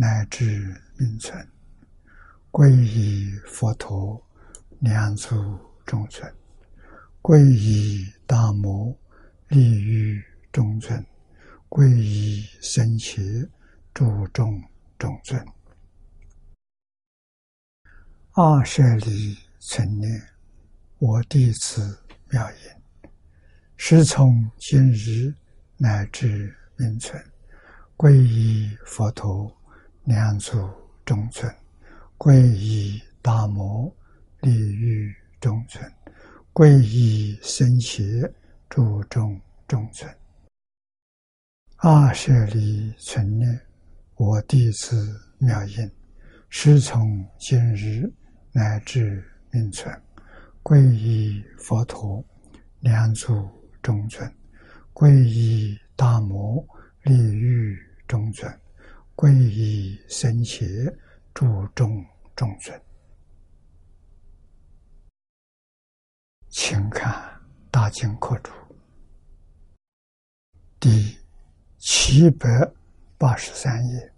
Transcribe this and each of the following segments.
乃至名存，皈依佛陀，两足中尊；皈依大摩，利于中尊；皈依僧伽，注众中尊。二舍离存念，我弟子妙言，师从今日乃至名存，皈依佛陀。两足中尊，皈依大摩，利于中尊；皈依僧伽，注众中尊。二舍离存念，我弟子妙音，师从今日乃至命存，皈依佛陀，两足中尊；皈依大摩，利于中尊。皈依僧伽，注重众尊，请看《大经课注》第七百八十三页，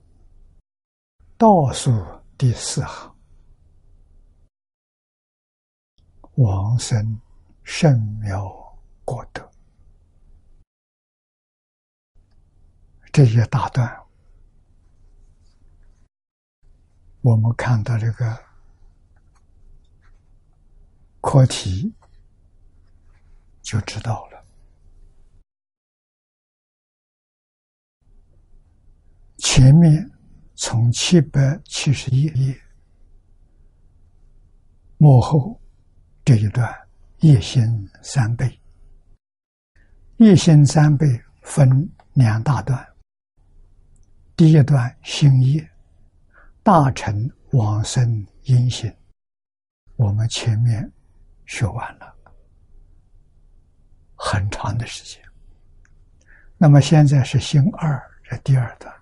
倒数第四行：“王生圣妙果德。”这一大段。我们看到这个课题，就知道了。前面从七百七十一页幕后这一段叶心三倍，叶心三倍分两大段，第一段新叶。大乘往生因行，我们前面学完了，很长的时间。那么现在是星二这第二段，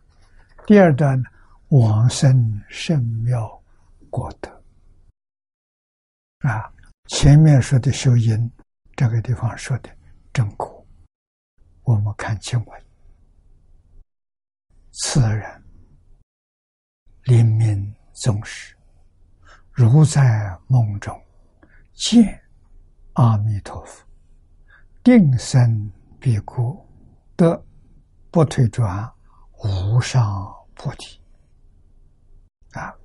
第二段往生圣妙果德啊，前面说的修因，这个地方说的正果。我们看经文，此人。临命终时，如在梦中见阿弥陀佛，定身必故，得不退转无上菩提。啊，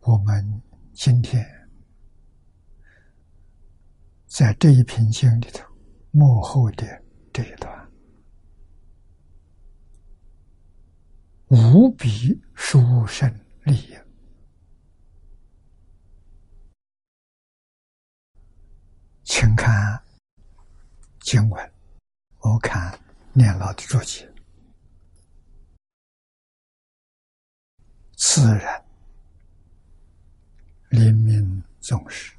我们今天在这一篇经里头幕后的这一段。无比殊胜利益，请看经文。我看念老的注解：此人临命终时，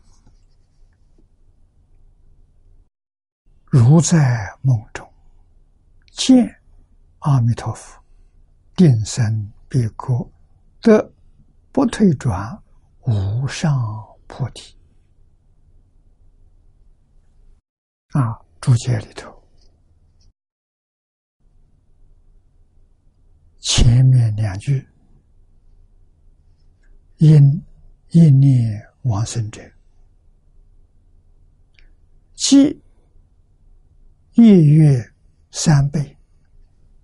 如在梦中见阿弥陀佛。定身必可得不退转无上菩提啊！注解里头前面两句：因一念往生者，即夜月三倍，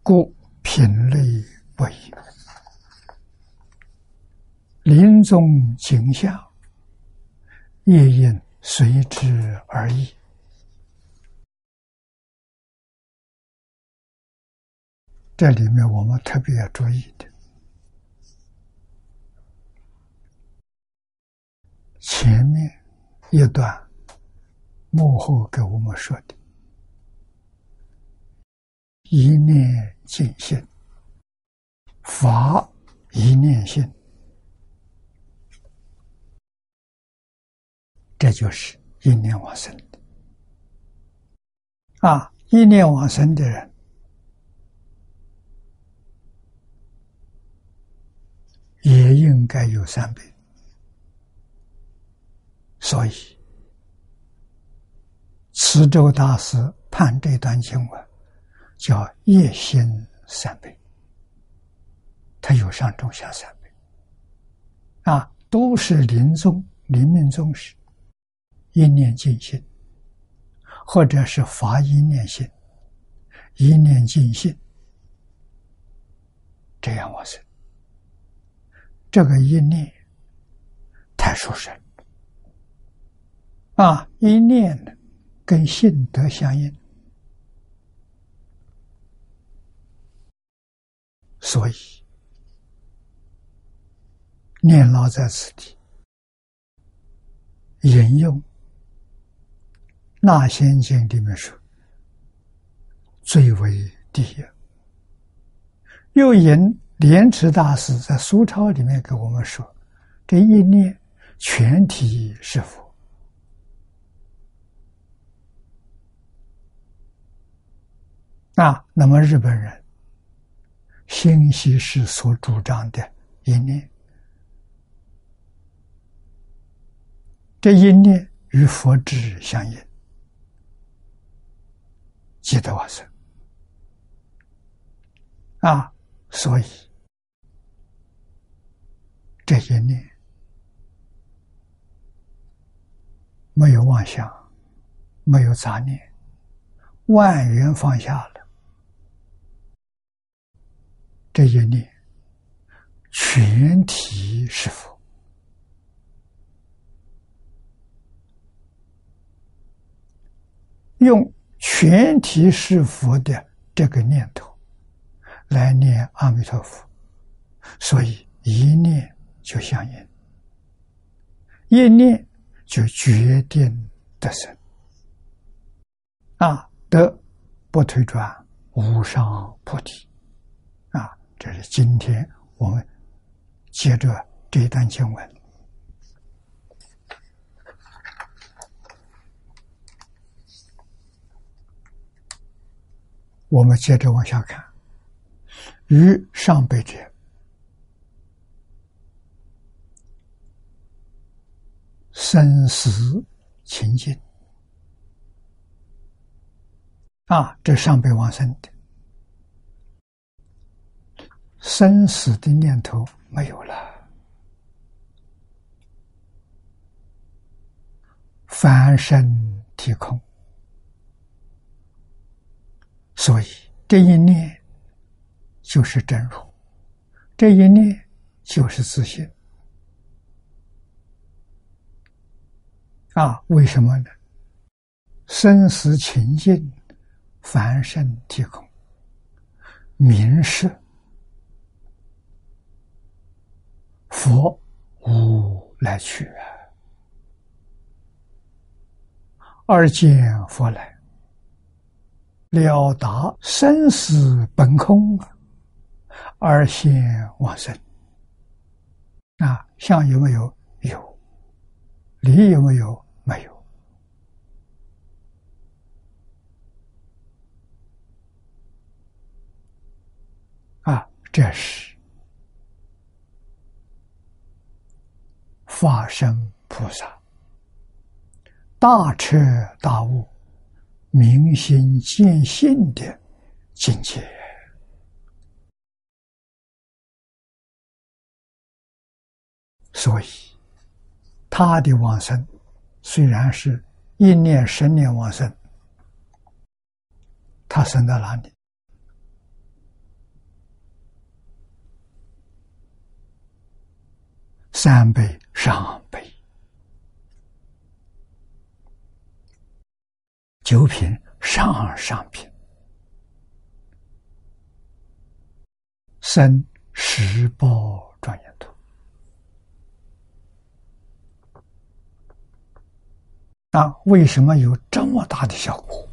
故品类。不一，临终景象，夜因随之而异。这里面我们特别要注意的，前面一段幕后给我们说的，一念尽现，法一念性，这就是一念往生的。啊，一念往生的人，也应该有三倍。所以，慈州大师判这段经文。叫业心三倍，他有上中下三辈，啊，都是临终临命终时一念尽心，或者是发一念心，一念尽心，这样我是这个一念太殊胜啊，一念跟性德相应。所以，念老在此地引用《那仙经》里面说，最为第一。又引莲池大师在苏超里面给我们说，这一念全体是佛啊。那么日本人。信息是所主张的一念，这一念与佛智相应，记得往生啊！所以这一念没有妄想，没有杂念，万缘放下了。这一念，全体是佛，用全体是佛的这个念头来念阿弥陀佛，所以一念就相应，一念就决定得生，啊，得不退转，无上菩提。啊这是今天我们接着这一段经文，我们接着往下看。于上辈者，生死情境啊，这上辈往生的。生死的念头没有了，翻身体空，所以这一念就是真如，这一念就是自信。啊，为什么呢？生死情境，凡身体空，明示。佛无来去啊，二见佛来，了达生死本空，而现往生啊，相有没有？有，理有没有？没有啊，这是。法身菩萨，大彻大悟、明心见性的境界，所以他的往生虽然是一念、十念往生，他生在哪里？三倍上倍，九品上上品，生十报庄严图。那为什么有这么大的效果？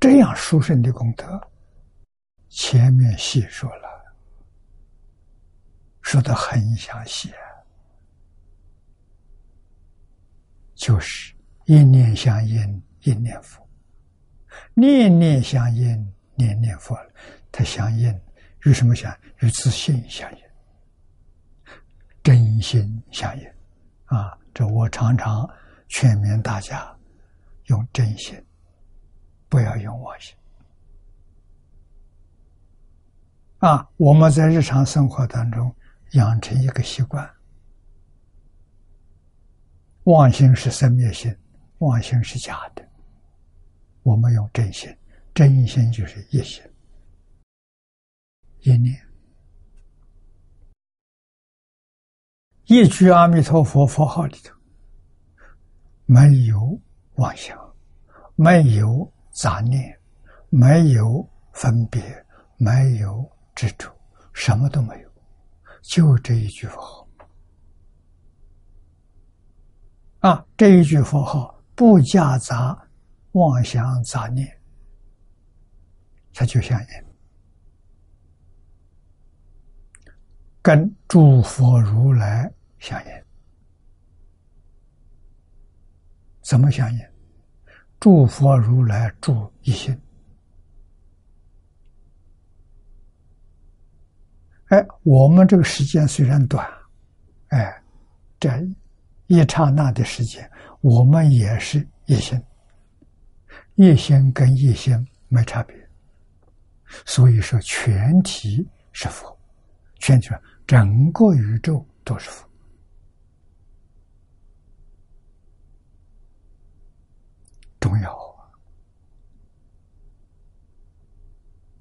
这样殊胜的功德，前面细说了，说的很详细，就是一念相应，一念佛；念念相应，念念佛。它相应与什么相？与自信相应，真心相应。啊，这我常常劝勉大家用真心。不要用妄心啊！我们在日常生活当中养成一个习惯，妄心是生灭心，妄心是假的。我们用真心，真心就是一心一念，一句阿弥陀佛佛号里头没有妄想，没有。杂念，没有分别，没有执着，什么都没有，就这一句佛号。啊，这一句佛号不夹杂妄想杂念，它就相应，跟诸佛如来相应，怎么相应？诸佛如来住一心，哎，我们这个时间虽然短，哎，这一刹那的时间，我们也是一心，一心跟一心没差别，所以说全体是佛，全体整个宇宙都是佛。重要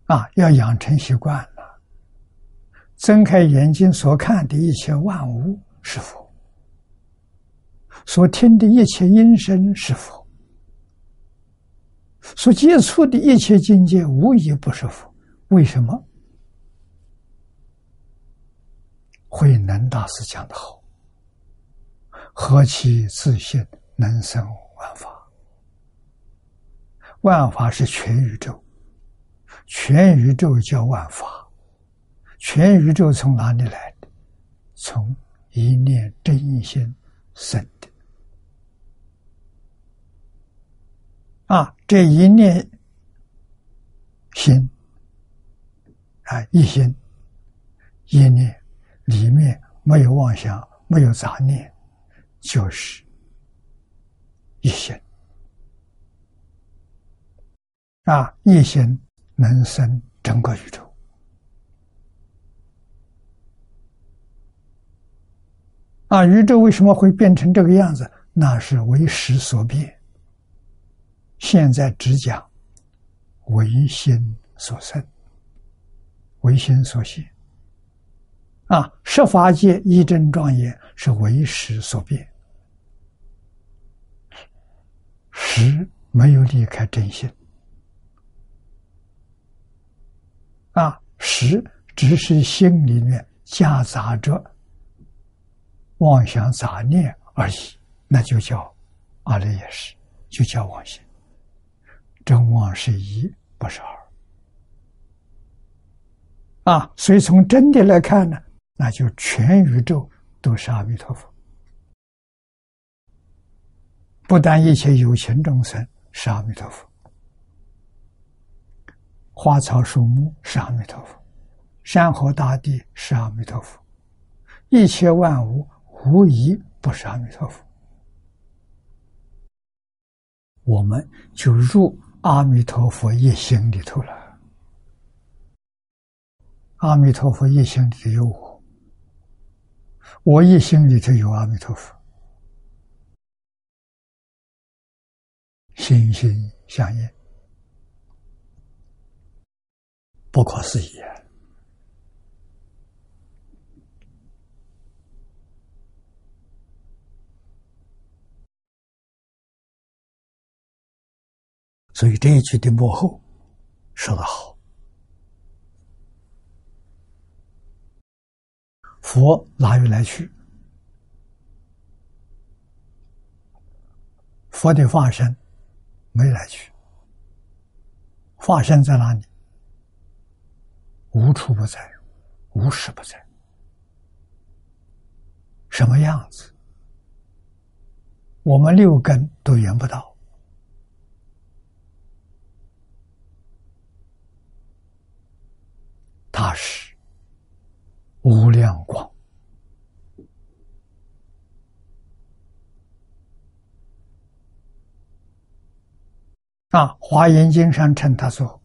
啊！要养成习惯了，睁开眼睛所看的一切万物是佛，所听的一切音声是佛，所接触的一切境界无一不是佛。为什么？慧能大师讲的好：“何其自信，能生万法。”万法是全宇宙，全宇宙叫万法，全宇宙从哪里来的？从一念真心生的。啊，这一念心啊，一心一念里面没有妄想，没有杂念，就是一心。啊！一心能生整个宇宙。啊！宇宙为什么会变成这个样子？那是为时所变。现在只讲唯心所生，唯心所现。啊！十法界一真庄严是为时所变，时没有离开真心。啊，实只是心里面夹杂着妄想杂念而已，那就叫阿赖耶识，就叫妄心。真妄是一，不是二。啊，所以从真的来看呢，那就全宇宙都是阿弥陀佛，不但一切有情众生是阿弥陀佛。花草树木是阿弥陀佛，山河大地是阿弥陀佛，一切万物无一不是阿弥陀佛。我们就入阿弥陀佛一心里头了。阿弥陀佛一心里头有我，我一心里头有阿弥陀佛，心心相印。不可思议啊！所以这一句的幕后说的好：“佛哪有来去？佛的化身没来去。”化身在哪里？无处不在，无时不在。什么样子？我们六根都圆不到。它是无量光啊！《华严经》上称它做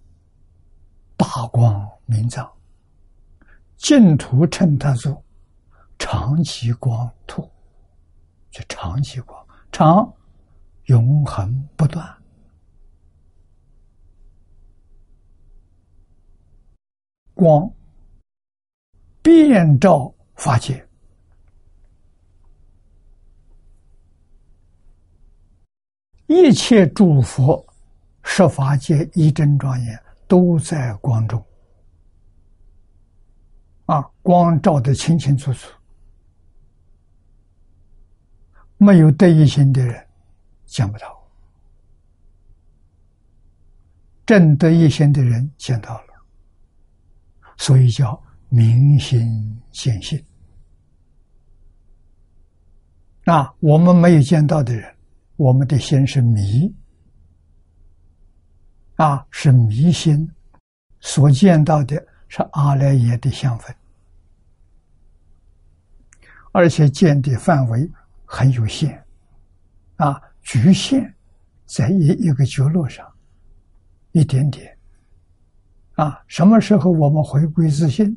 大光明藏，净土称它做长期光土，就长期光，长永恒不断。光遍照法界，一切诸佛设法界一真庄严，都在光中。啊，光照得清清楚楚，没有得一心的人见不到，正得一心的人见到了。所以叫明心见性。那我们没有见到的人，我们的心是迷，啊，是迷心，所见到的是阿赖耶的相分，而且见的范围很有限，啊，局限在一一个角落上，一点点。啊，什么时候我们回归自信？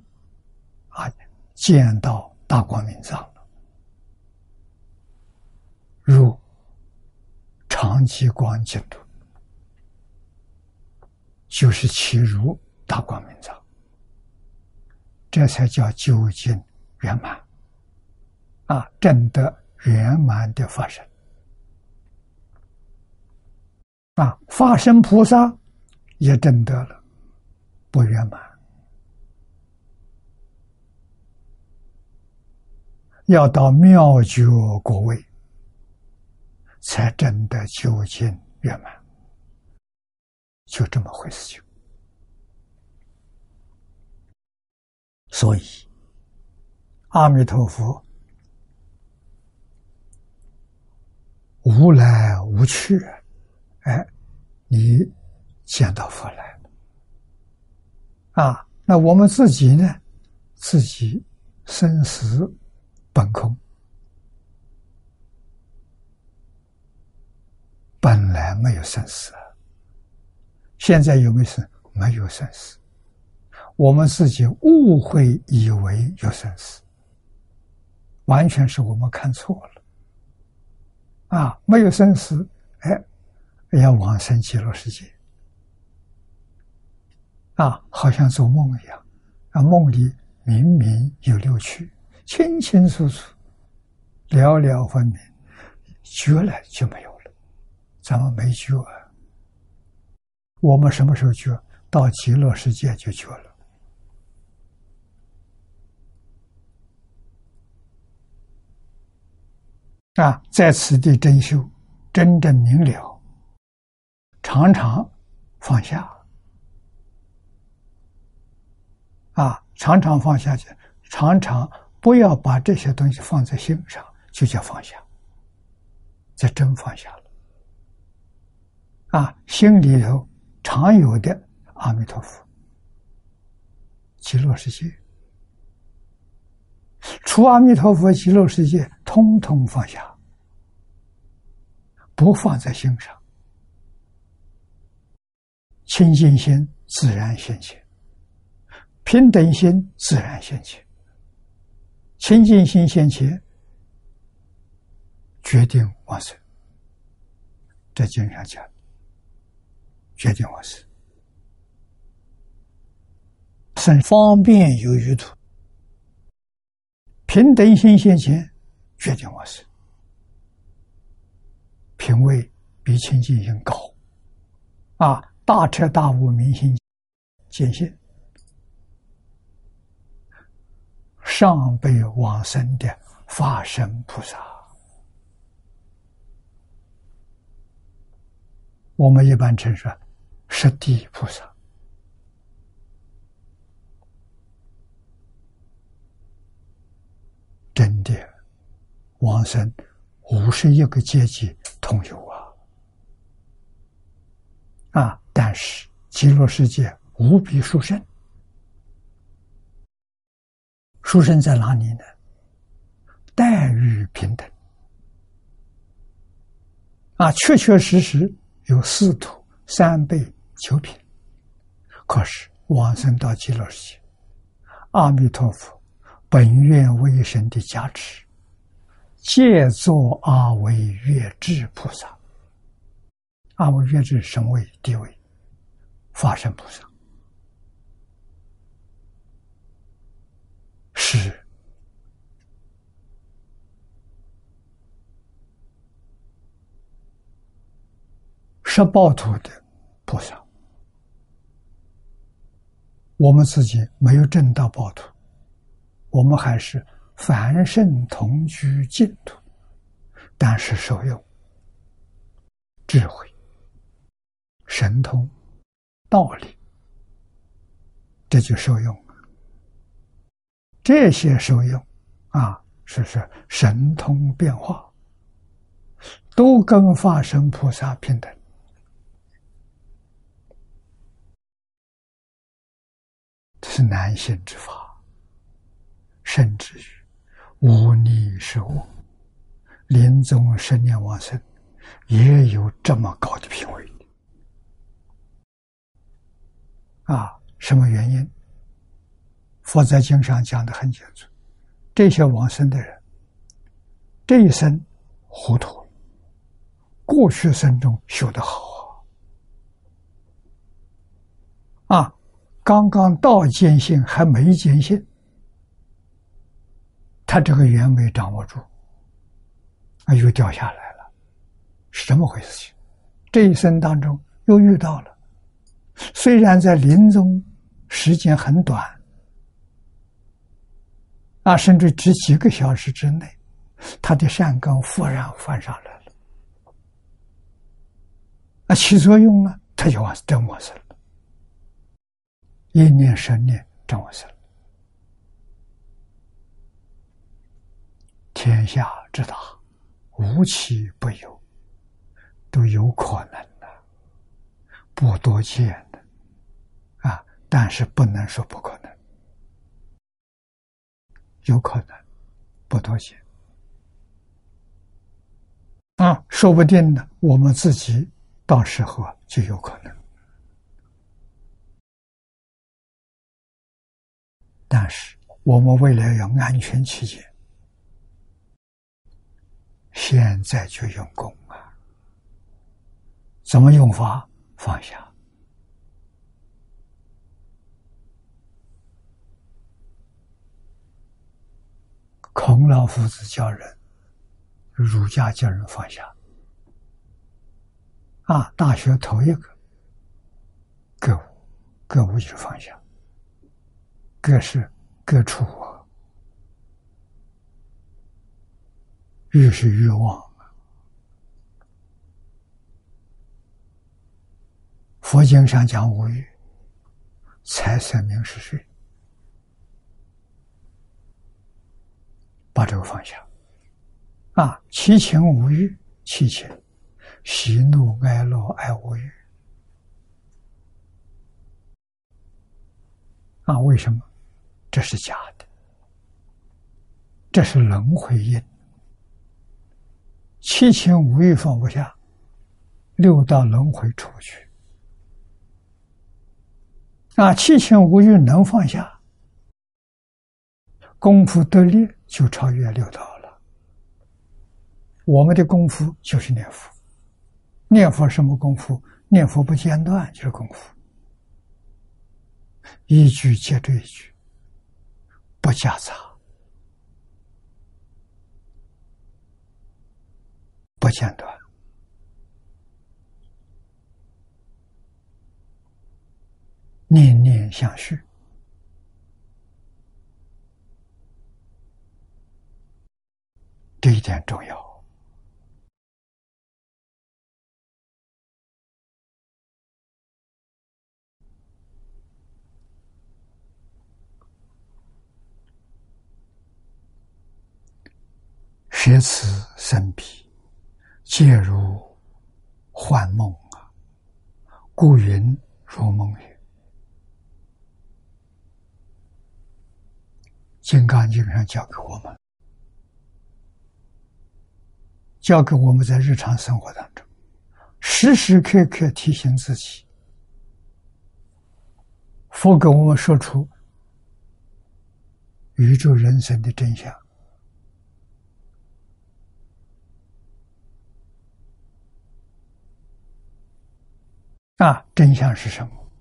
啊，见到大光明藏了，如长期光净土，就是其如大光明藏，这才叫究竟圆满。啊，证得圆满的发生。啊，发生菩萨也证得了。不圆满，要到妙觉果位，才真的究竟圆满，就这么回事情。所以，阿弥陀佛无来无去，哎，你见到佛来。啊，那我们自己呢？自己生死本空，本来没有生死，现在有没有生？没有生死，我们自己误会以为有生死，完全是我们看错了。啊，没有生死，哎，要往生极乐世界。啊，好像做梦一样，啊，梦里明明有六趣，清清楚楚，了了分明，觉了就没有了，咱们没觉，我们什么时候觉？到极乐世界就觉了。啊，在此地真修，真正明了，常常放下。啊，常常放下去，常常不要把这些东西放在心上，就叫放下，这真放下了。啊，心里头常有的阿弥陀佛、极乐世界，除阿弥陀佛、极乐世界，通通放下，不放在心上，清净心自然现前。平等心自然现前，清净心现前，决定往生。在经上讲，决定往生，生方便有余土。平等心现前，决定往生，品位比清净心高，啊，大彻大悟，明心见性。上辈往生的法身菩萨，我们一般称说十地菩萨。真的，往生五十一个阶级同有啊！啊，但是极乐世界无比殊胜，殊胜在哪里呢？待遇平等啊，确确实实有四土三辈九品。可是往生到极乐世界，阿弥陀佛。本愿威神的加持，借作阿惟越智菩萨。阿惟越智神位地位，法身菩萨是十报土的菩萨。我们自己没有证到报土。我们还是凡圣同居净土，但是受用智慧、神通、道理，这就受用。这些受用啊，是是神通变化，都跟法身菩萨平等，这是难行之法。甚至于无逆是我，临终十年往生，也有这么高的品位。啊，什么原因？佛在经上讲的很清楚：这些往生的人，这一生糊涂，过去生中修得好啊，刚刚到坚信还没坚信。他这个缘没掌握住，啊，又掉下来了，是这么回事？情这一生当中又遇到了，虽然在临终时间很短，啊，甚至只几个小时之内，他的善根忽然翻上来了，啊，起作用了，他就往真往生了，一念十念真往生。天下之大，无奇不有，都有可能的，不多见的，啊！但是不能说不可能，有可能，不多见，啊！说不定呢，我们自己到时候就有可能，但是我们为了要安全起见。现在就用功啊！怎么用法？放下。孔老夫子教人，儒家教人放下。啊，大学头一个，各物，各物就是放下，各是各处。欲是欲望佛经上讲无欲，财色名是谁？把这个放下啊！七情无欲，七情喜怒哀乐爱无欲啊！为什么？这是假的，这是轮回因。七情五欲放不下，六道轮回出不去。啊，七情五欲能放下，功夫得力就超越六道了。我们的功夫就是念佛，念佛什么功夫？念佛不间断就是功夫，一句接着一句，不夹杂。不间断，念念相续，这一点重要。学此生彼，皆如幻梦啊！故云如梦云。《金刚经》上教给我们，教给我们在日常生活当中，时时刻刻提醒自己。佛给我们说出宇宙人生的真相啊！真相是什么？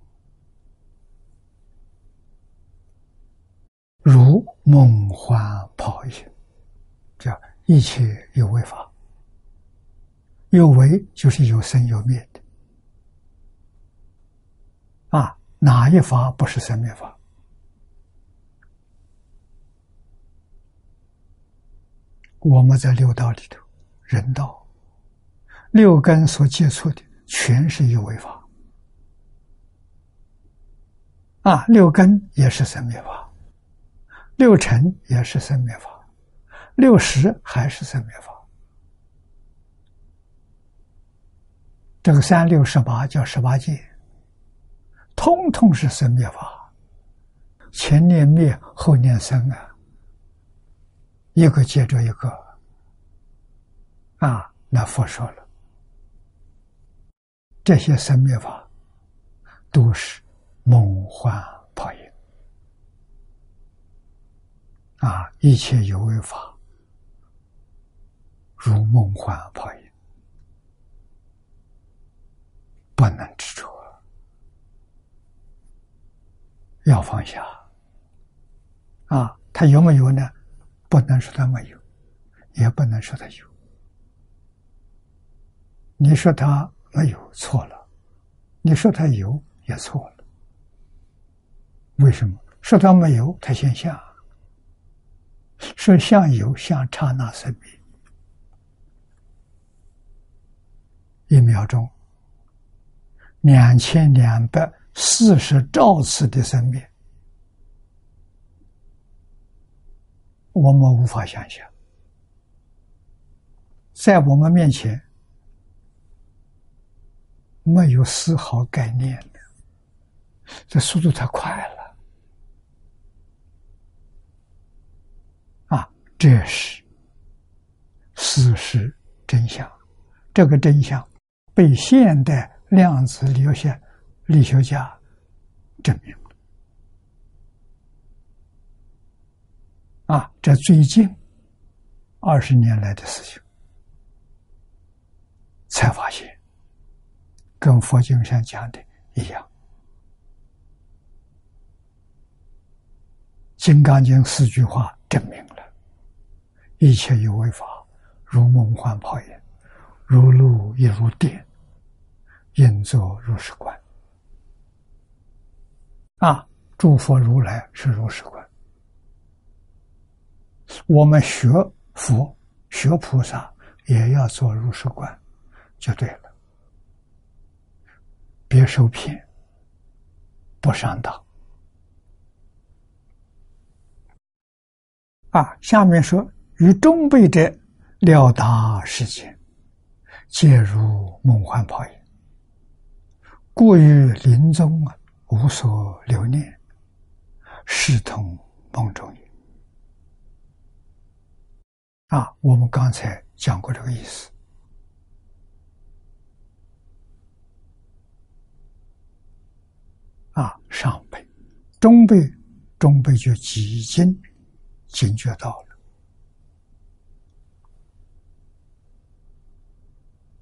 如梦幻泡影，叫一切有为法，有为就是有生有灭的啊！哪一法不是生灭法？我们在六道里头，人道六根所接触的全是有为法啊！六根也是生灭法。六尘也是生灭法，六识还是生灭法。这个三六十八叫十八界，通通是生灭法。前念灭，后念生啊，一个接着一个。啊，那佛说了，这些生灭法都是梦幻泡影。啊！一切有为法，如梦幻泡影，不能执着，要放下。啊，他有没有呢？不能说他没有，也不能说他有。你说他没有，错了；你说他有，也错了。为什么？说他没有，他先下。说相有相刹那生灭，一秒钟两千两百四十兆次的生命，我们无法想象，在我们面前没有丝毫概念的，这速度太快了啊。这是事实真相，这个真相被现代量子力学力学家证明了。啊，这最近二十年来的事情，才发现，跟佛经上讲的一样，《金刚经》四句话证明了。一切有为法，如梦幻泡影，如露亦如电，应作如是观。啊，诸佛如来是如是观。我们学佛、学菩萨，也要做如是观，就对了。别受骗，不上当。啊，下面说。与中辈者了达世间，皆如梦幻泡影。过于临终啊，无所留念，视同梦中也。啊，我们刚才讲过这个意思。啊，上辈、中辈、中辈就已经警觉到了。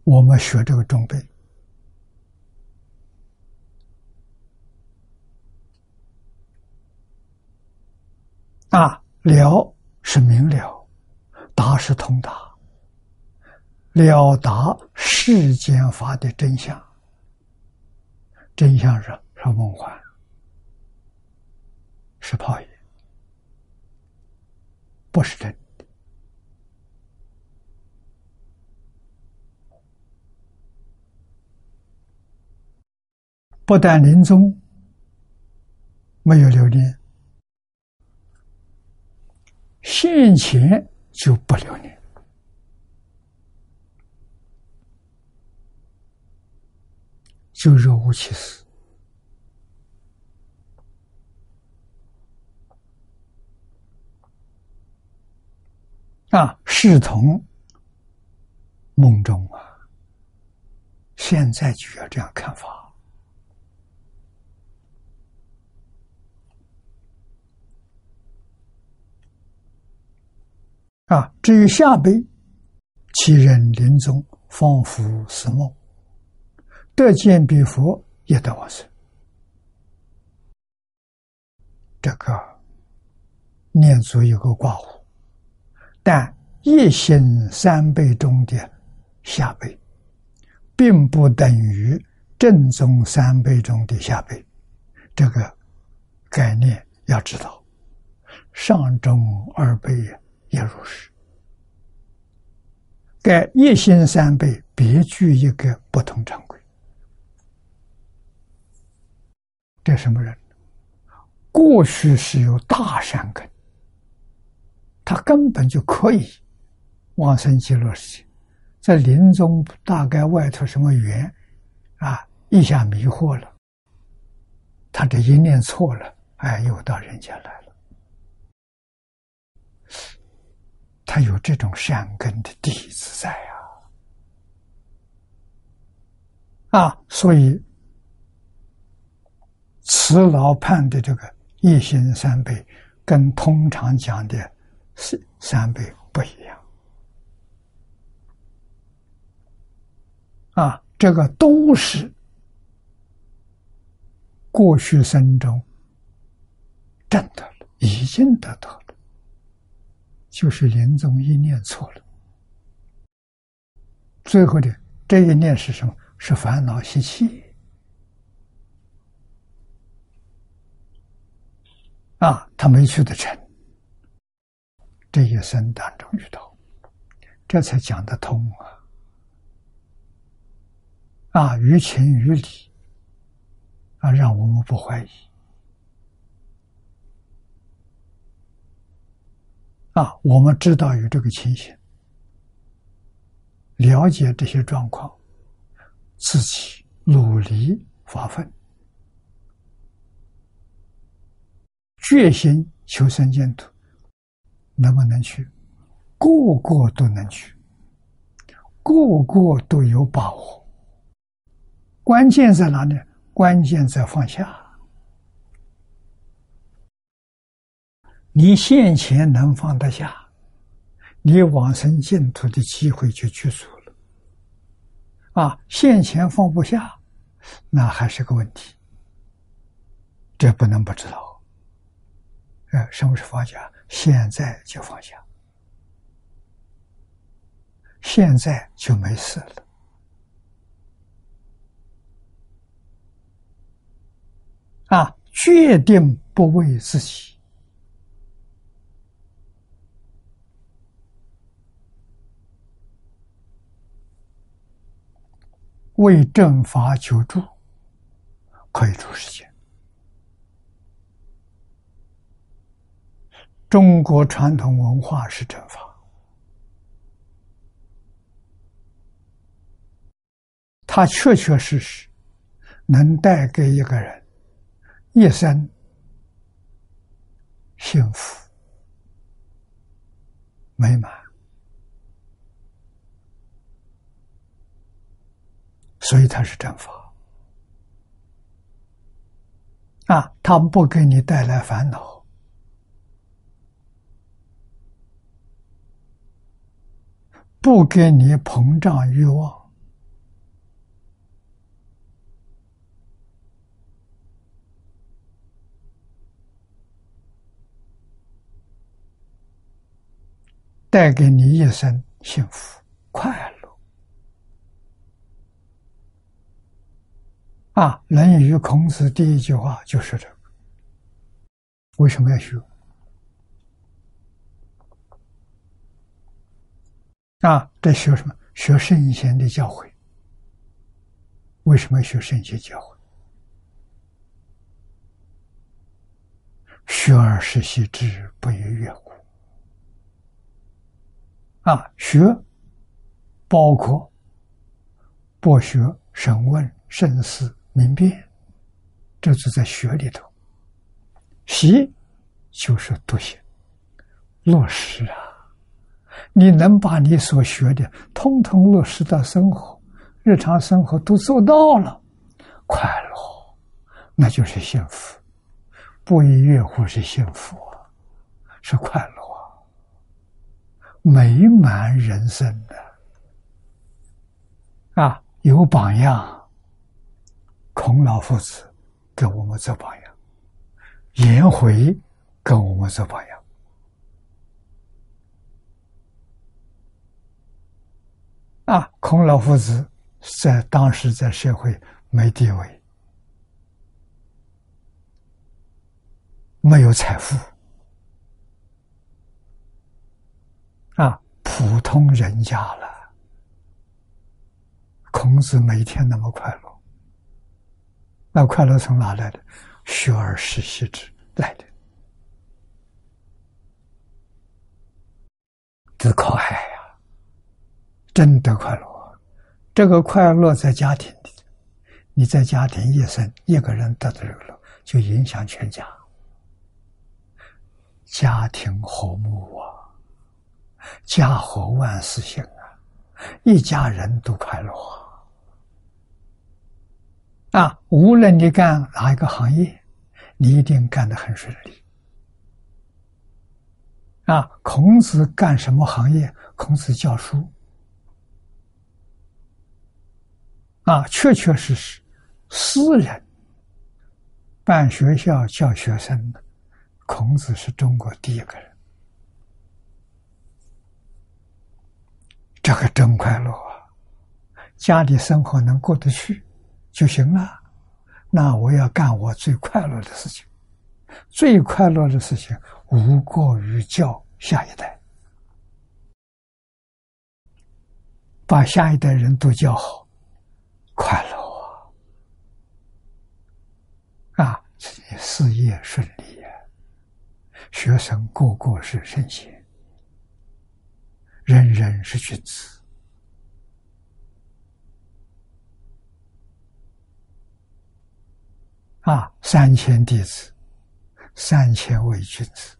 我们学这个中辈啊，了是明了，达是通达，了达世间法的真相，真相是是梦幻，是泡影，不是真的。不但临终没有留恋，现前就不留念。就若无其事，啊，视同梦中啊。现在就要这样看法。啊！至于下辈，其人临终仿佛似梦，得见彼佛，也得往生。这个念祖有个挂弧，但一心三辈中的下辈。并不等于正宗三辈中的下辈，这个概念要知道。上中二辈呀也如是。该一心三辈别具一个不同常规。这什么人？过去是有大善根，他根本就可以往生极乐世界。在临终，大概外头什么缘，啊，一下迷惑了，他这一念错了，哎，又到人间来了。他有这种善根的弟子在啊，啊，所以慈老判的这个一心三倍，跟通常讲的是三倍不一样。啊，这个都是过去生中真的了，已经得到了，就是临终一念错了，最后的这一念是什么？是烦恼习气啊，他没去得成，这一生当中遇到，这才讲得通啊。啊，于情于理，啊，让我们不怀疑。啊，我们知道有这个情形，了解这些状况，自己努力发奋，决心求生净土，能不能去？个个都能去，个个都有把握。关键在哪里？关键在放下。你现前能放得下，你往生净土的机会就具足了。啊，现前放不下，那还是个问题。这不能不知道。呃，什么是放下？现在就放下，现在就没事了。啊，决定不为自己，为正法求助，可以出世间。中国传统文化是正法，它确确实实能带给一个人。一生幸福美满，所以它是正法啊！它不给你带来烦恼，不给你膨胀欲望。带给你一生幸福快乐啊！《论语》孔子第一句话就是这个。为什么要学？啊，这学什么？学圣贤的教诲。为什么要学圣贤教诲？学而时习之，不亦说乎？啊，学包括博学、审问、慎思明辨，这就在学里头。习就是笃行，落实啊！你能把你所学的通通落实到生活，日常生活都做到了，快乐，那就是幸福。不亦乐乎是幸福啊，是快乐。美满人生的啊，有榜样，孔老夫子给我们做榜样，颜回跟我们做榜样啊。孔老夫子在当时在社会没地位，没有财富。啊，普通人家了。孔子每天那么快乐，那快乐从哪来的？学而时习之来的，自靠爱呀，真的快乐。这个快乐在家庭里，你在家庭一生一个人得到了，就影响全家，家庭和睦啊。家和万事兴啊，一家人都快乐啊！啊无论你干哪一个行业，你一定干得很顺利啊！孔子干什么行业？孔子教书啊，确确实实，私人办学校教学生的，孔子是中国第一个人。这个真快乐啊！家里生活能过得去就行了。那我要干我最快乐的事情，最快乐的事情无过于教下一代，把下一代人都教好，快乐啊！啊，事业顺利呀，学生个个是圣贤。人人是君子啊！三千弟子，三千位君子，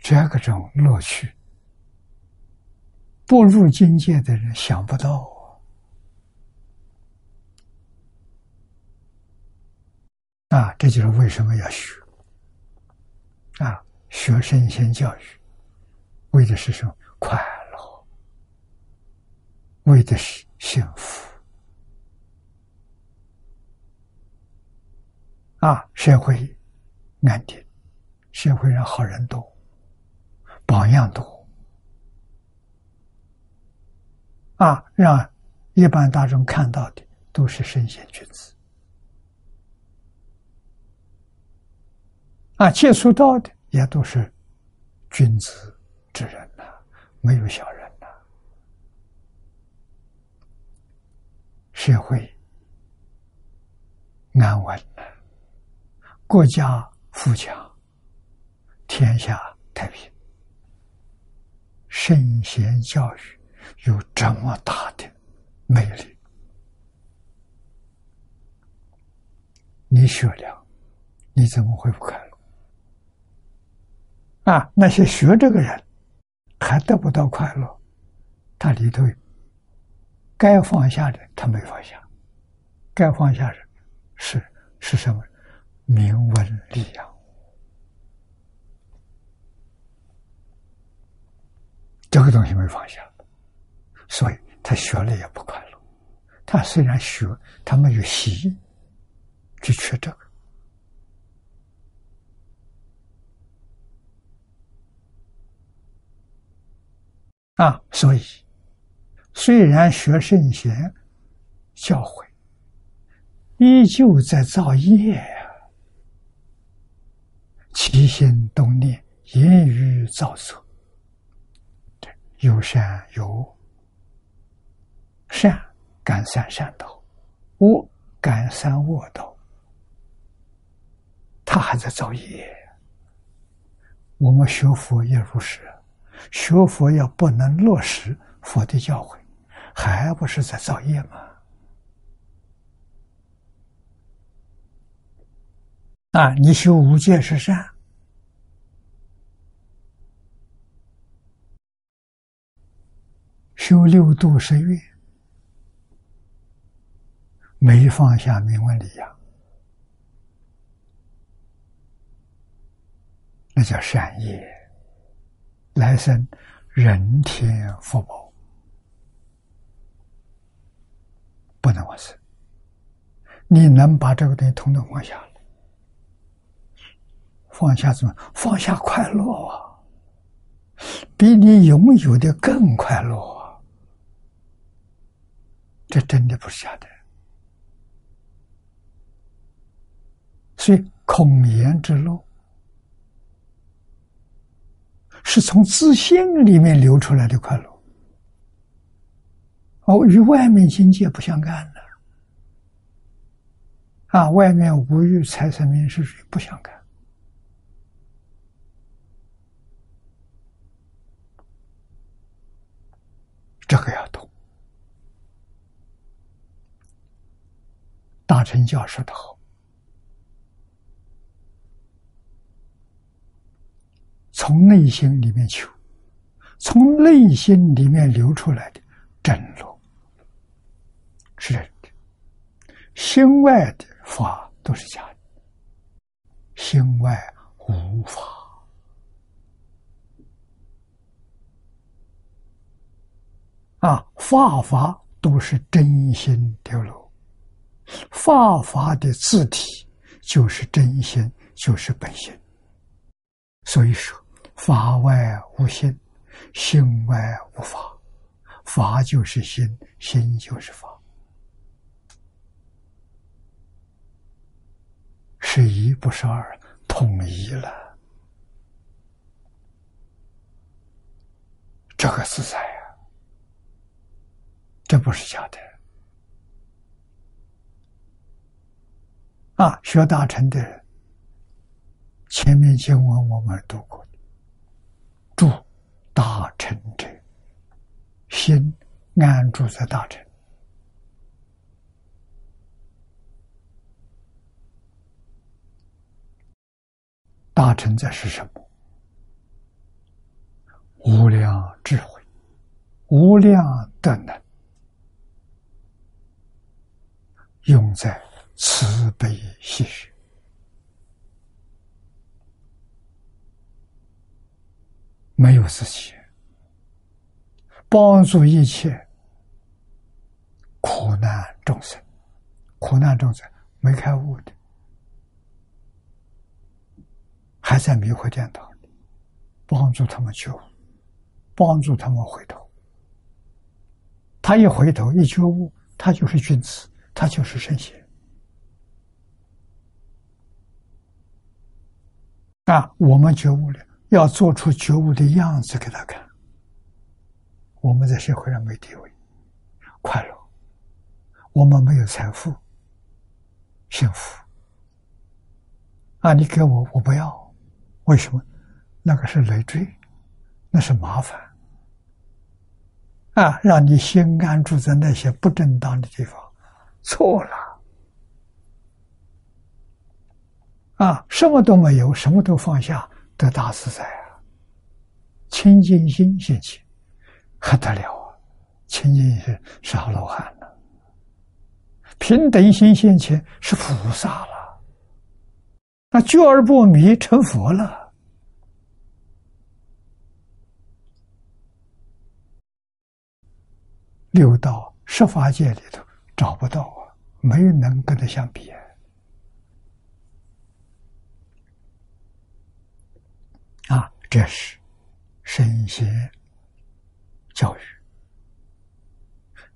这个种乐趣，不入境界的人想不到啊！啊这就是为什么要学啊！学圣贤教育。为的是什么？快乐，为的是幸福啊！社会安定，社会上好人多，榜样多啊！让一般大众看到的都是圣贤君子啊，接触到的也都是君子。之人呐，没有小人呐。社会安稳了，国家富强，天下太平。圣贤教育有这么大的魅力，你学了，你怎么会不快乐？啊，那些学这个人。还得不到快乐，他里头该放下的他没放下，该放下的，是是什么？名闻利养，这个东西没放下，所以他学了也不快乐。他虽然学，他没有习，就缺这个。啊，所以虽然学圣贤教诲，依旧在造业呀，起心动念、言语造作，有善有恶，善感善善道，恶感善恶道，他还在造业。我们学佛也如是。学佛要不能落实佛的教诲，还不是在造业吗？啊，你修五戒是善，修六度是愿，没放下名闻利养，那叫善业，来生人天福报。不能忘事，你能把这个东西统统放下？放下什么？放下快乐啊！比你拥有的更快乐啊！这真的不是假的。所以空言之路，是从自信里面流出来的快乐。哦，与外面境界不相干的，啊，外面无欲财神名是水不相干，这个要懂。大成教说的好，从内心里面求，从内心里面流出来的真乐。是真的，心外的法都是假的，心外无法啊！法法都是真心流露，法法的字体就是真心，就是本心。所以说，法外无心，心外无法，法就是心，心就是法。是一不是二，统一了。这个自在，这不是假的。啊，学大乘的人，前面经文我们读过，住大乘者，心安住在大乘。大成在是什么？无量智慧，无量德能，用在慈悲喜舍，没有自己，帮助一切苦难众生，苦难众生没开悟的。还在迷惑颠倒，帮助他们觉悟，帮助他们回头。他一回头一觉悟，他就是君子，他就是圣贤。啊，我们觉悟了，要做出觉悟的样子给他看。我们在社会上没地位，快乐；我们没有财富，幸福。啊，你给我，我不要。为什么？那个是累赘，那是麻烦啊！让你心安住在那些不正当的地方，错了啊！什么都没有，什么都放下，得大自在啊！清净心现前，还得了啊！清净心是阿罗汉了，平等心现前是菩萨了，那觉而不迷，成佛了。六道十法界里头找不到啊，没有能跟他相比啊！这是圣贤教育，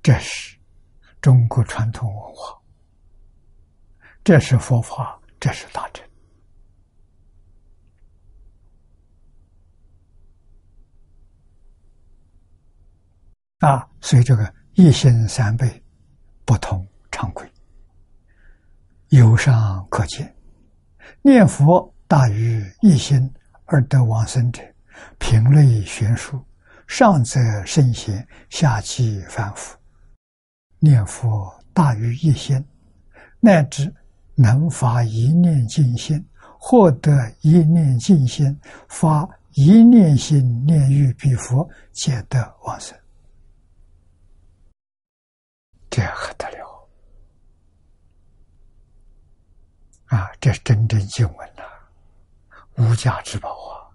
这是中国传统文化，这是佛法，这是大乘啊！所以这个一心三倍，不同常规，由上可见，念佛大于一心而得往生者，品类悬殊，上则圣贤，下即凡夫，念佛大于一心，乃至能发一念净心，获得一念净心，发一念心念于彼佛，皆得往生。这还得了啊！这是真正经文呐，无价之宝啊！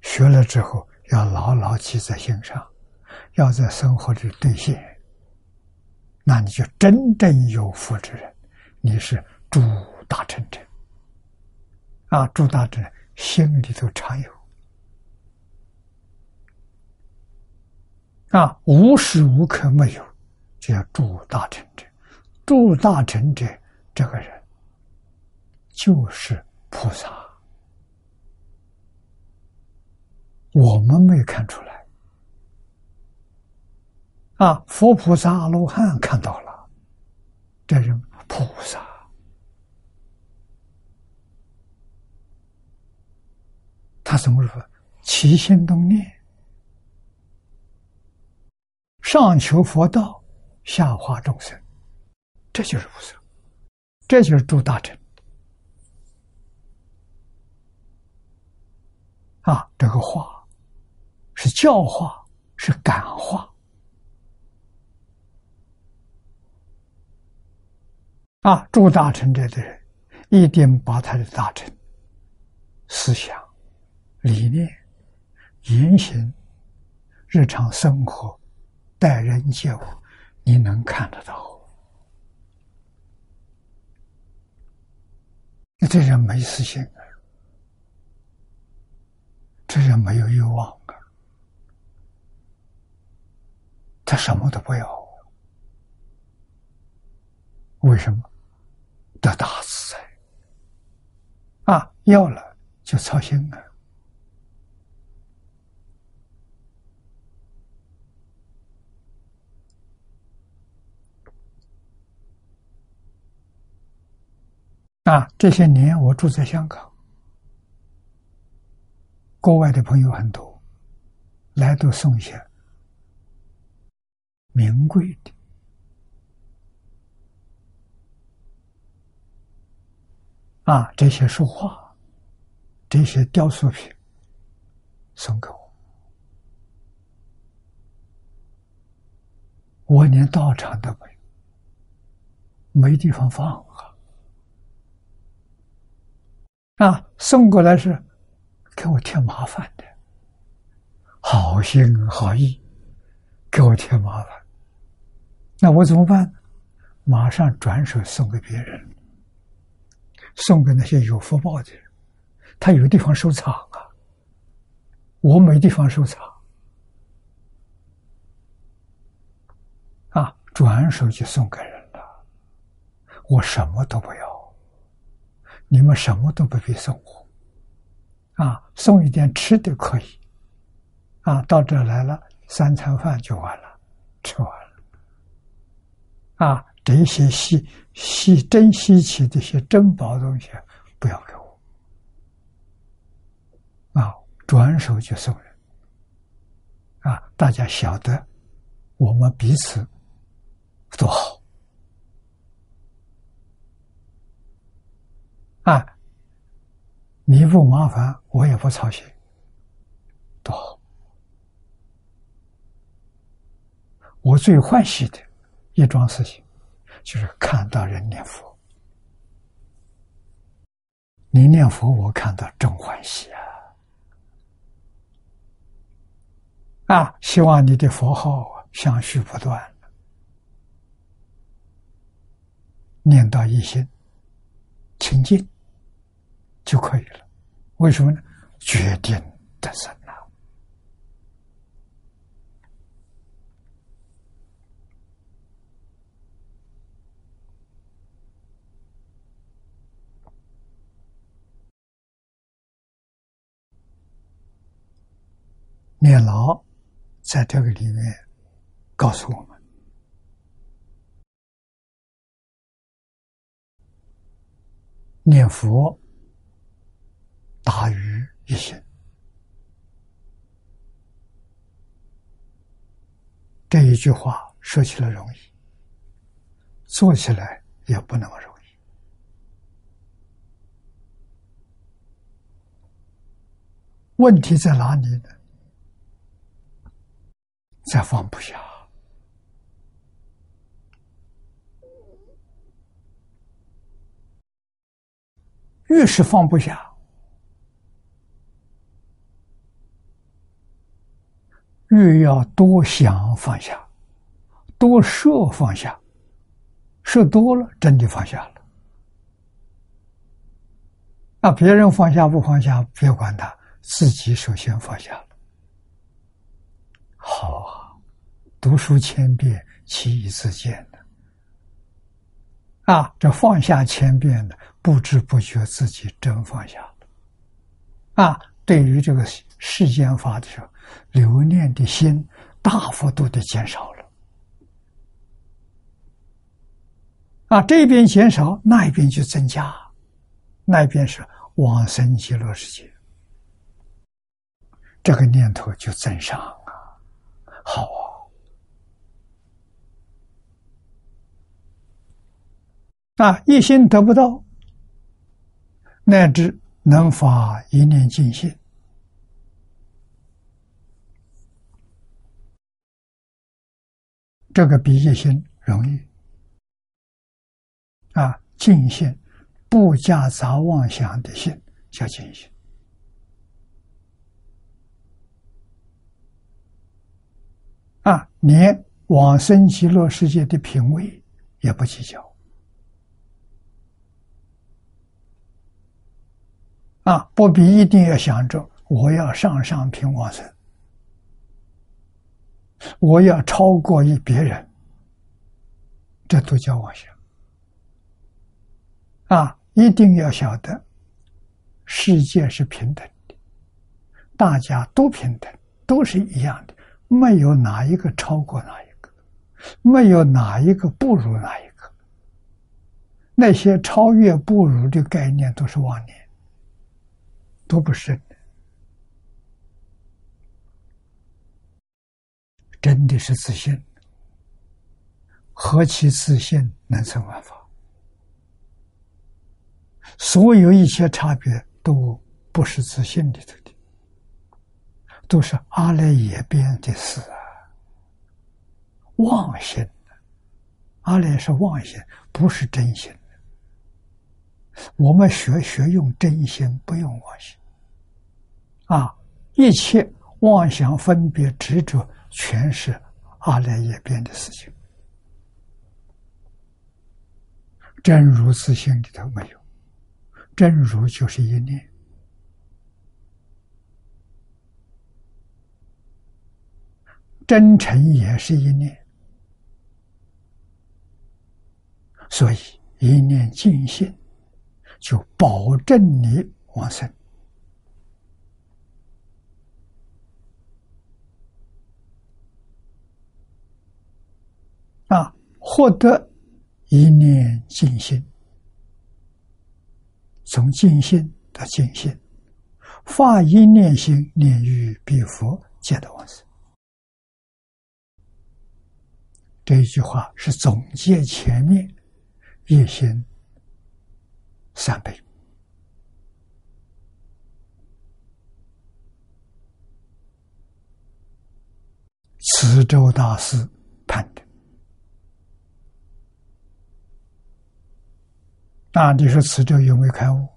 学了之后要牢牢记在心上。要在生活里兑现，那你就真正有福之人。你是诸大成者啊，诸大成者心里头常有啊，无时无刻没有，叫诸大成者。诸大成者这个人就是菩萨，我们没看出来。啊，佛菩萨、阿罗汉看到了，这是菩萨。他怎么说？起心动念，上求佛道，下化众生，这就是菩萨，这就是诸大成。啊，这个化是教化，是感化。啊，诸大臣这的人，一定把他的大臣思想、理念、言行、日常生活、待人接物，你能看得到。那这人没私心啊，这人没有欲望啊，他什么都不要，为什么？得大自在啊！要了就操心了啊！这些年我住在香港，国外的朋友很多，来都送一些名贵的。啊，这些书画，这些雕塑品，送给我，我连道场都没有，没地方放啊！啊，送过来是给我添麻烦的，好心好意，给我添麻烦，那我怎么办？马上转手送给别人。送给那些有福报的人，他有地方收藏啊，我没地方收藏，啊，转手就送给人了，我什么都不要，你们什么都不必送我，啊，送一点吃的可以，啊，到这来了三餐饭就完了，吃完了，啊。这些稀稀珍稀奇这些珍宝东西，不要给我啊！转手就送人啊！大家晓得我们彼此多好啊！你不麻烦，我也不操心，多好！我最欢喜的一桩事情。就是看到人念佛，你念佛，我看到真欢喜啊！啊，希望你的佛号相续不断，念到一心清净就可以了。为什么呢？决定得生。念老在这个里面告诉我们：念佛大于一心。这一句话说起来容易，做起来也不那么容易。问题在哪里呢？在放不下。越是放不下，越要多想放下，多设放下，设多了真的放下了。那别人放下不放下，别管他，自己首先放下了。好啊，读书千遍，其义自见的。啊，这放下千遍的。不知不觉，自己真放下了。啊，对于这个世间法的时候，留念的心大幅度的减少了。啊，这边减少，那一边就增加，那一边是往生极乐世界，这个念头就增上啊，好啊，啊，一心得不到。乃至能发一念尽心，这个比一心容易啊！尽心不加杂妄想的心叫尽心啊，连往生极乐世界的品位也不计较。啊，不必一定要想着我要上上品往生，我要超过于别人，这都叫妄想。啊，一定要晓得，世界是平等的，大家都平等，都是一样的，没有哪一个超过哪一个，没有哪一个不如哪一个。那些超越不如的概念都是妄念。都不是的，真的是自信。何其自信，能成万法。所有一切差别都不是自信里头的，都是阿赖耶变的事啊。妄心，阿赖是妄心，不是真心。我们学学用真心，不用妄心。啊，一切妄想、分别、执着，全是阿赖耶变的事情。真如自性里头没有，真如就是一念，真诚也是一念，所以一念尽心。就保证你往生啊，获得一念净心，从净心到净心，发一念心，念于彼佛，皆得往生。这一句话是总结前面一心。三倍。慈州大师判的，那你说慈州有没有开悟？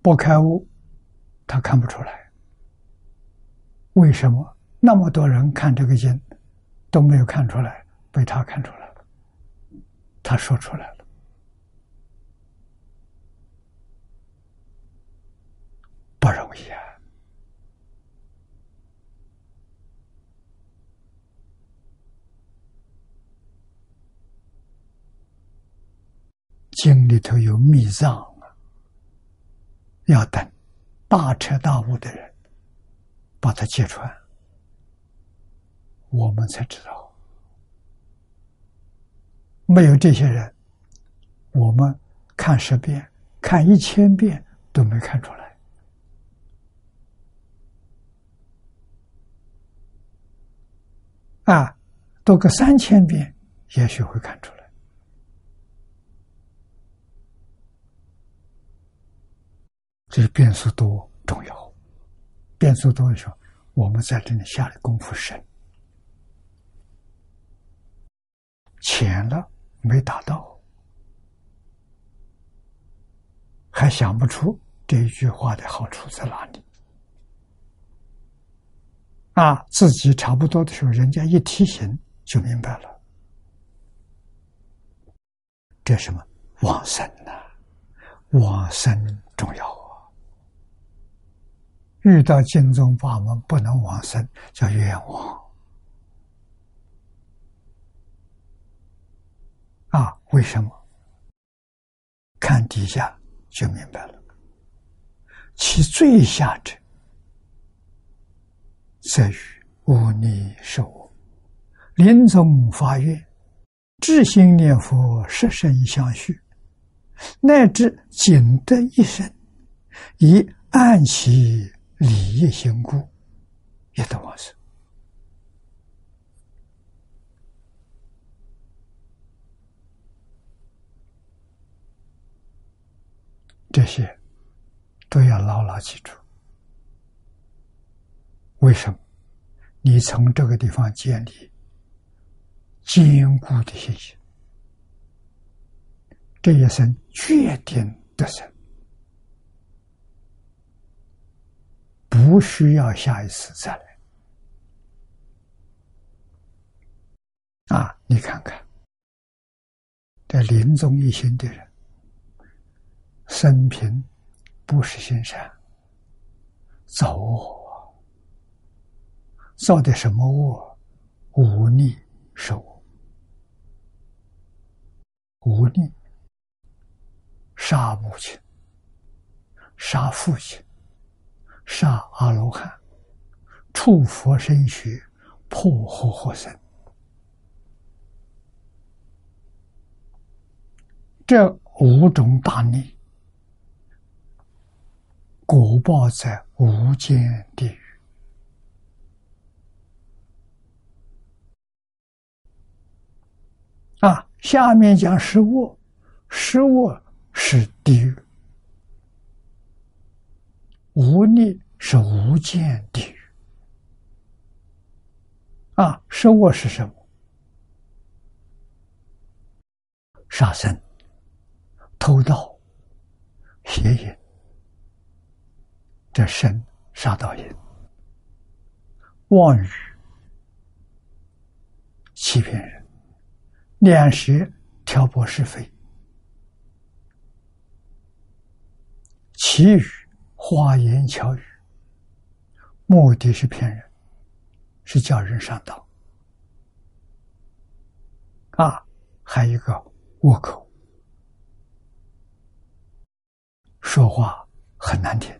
不开悟，他看不出来。为什么那么多人看这个经都没有看出来，被他看出来了？他说出来了，不容易啊！经里头有密藏啊，要等大彻大悟的人把它揭穿，我们才知道。没有这些人，我们看十遍、看一千遍都没看出来。啊，读个三千遍，也许会看出来。这是变数多重要，变数多的时候，我们在这里下的功夫深，浅了没达到，还想不出这一句话的好处在哪里。啊，自己差不多的时候，人家一提醒就明白了，这什么往生呐？往生重要。遇到净宗法门不能往生，叫冤枉啊！为什么？看底下就明白了。其最下者，在于无逆受我，临终发愿，至心念佛，十生相续，乃至仅得一生，以暗其。礼业行故，也得往生。这些都要牢牢记住。为什么？你从这个地方建立坚固的信心，这一生决定得生。不需要下一次再来啊！你看看，这临终一心的人，生平不是心善，造恶，造的什么恶？无逆受恶，无逆，杀母亲，杀父亲。杀阿罗汉，触佛身血，破活活生。这五种大逆，果报在无间地狱。啊，下面讲食物，食物是地狱。无力是无间地狱啊！生我是什么？杀生、偷盗、邪淫，这生杀盗淫；妄语、欺骗人；两舌挑拨是非；其余。花言巧语，目的是骗人，是叫人上当。啊，还有一个倭口，说话很难听。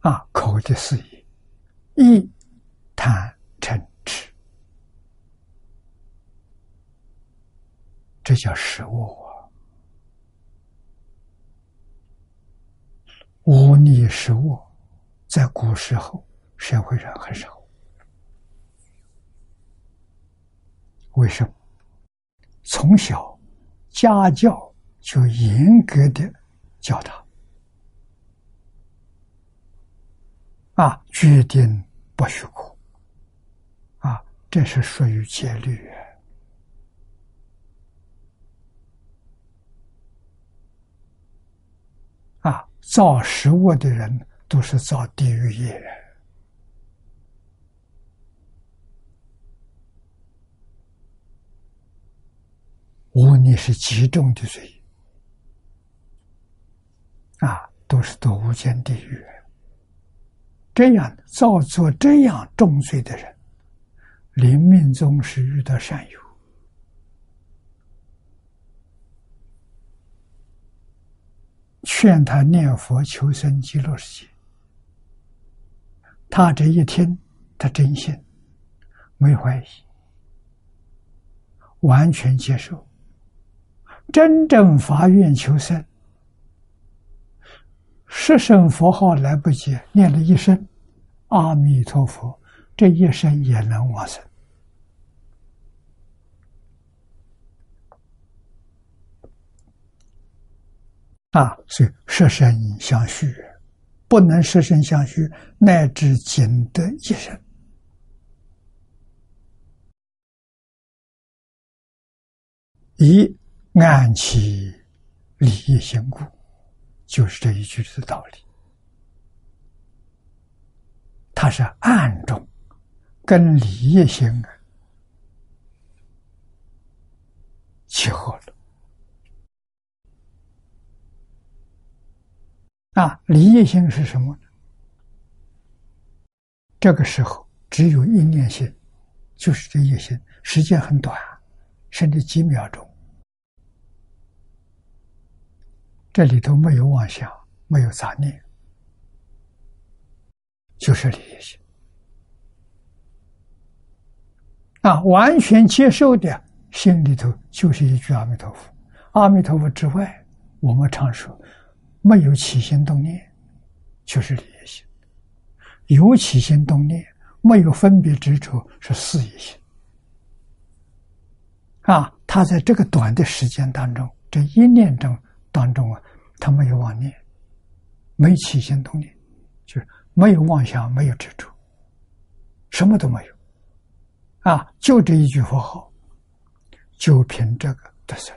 啊，口的肆意，一贪嗔痴，这叫食物。无逆食物，在古时候社会上很少。为什么？从小家教就严格的教他，啊，决定不许哭，啊，这是属于戒律。造食物的人都是造地狱业人，无逆是极重的罪，啊，都是堕无间地狱。这样造作这样重罪的人，临命终时遇到善友。劝他念佛求生极乐世界，他这一听，他真信，没怀疑，完全接受，真正发愿求生，十声佛号来不及，念了一声，阿弥陀佛这一生也能往生。啊，所以舍身相续，不能舍身相续，乃至仅得一生。以安其利益行故，就是这一句的道理。它是暗中跟利益心契合了。啊，离业心是什么呢？这个时候只有一念心，就是这一心，时间很短，甚至几秒钟。这里头没有妄想，没有杂念，就是利益心。啊，完全接受的心里头就是一句阿弥陀佛。阿弥陀佛之外，我们常说。没有起心动念，就是利益心；有起心动念，没有分别执着，是事业心。啊，他在这个短的时间当中，这一念中当中啊，他没有妄念，没起心动念，就是没有妄想，没有执着，什么都没有。啊，就这一句佛号，就凭这个得生，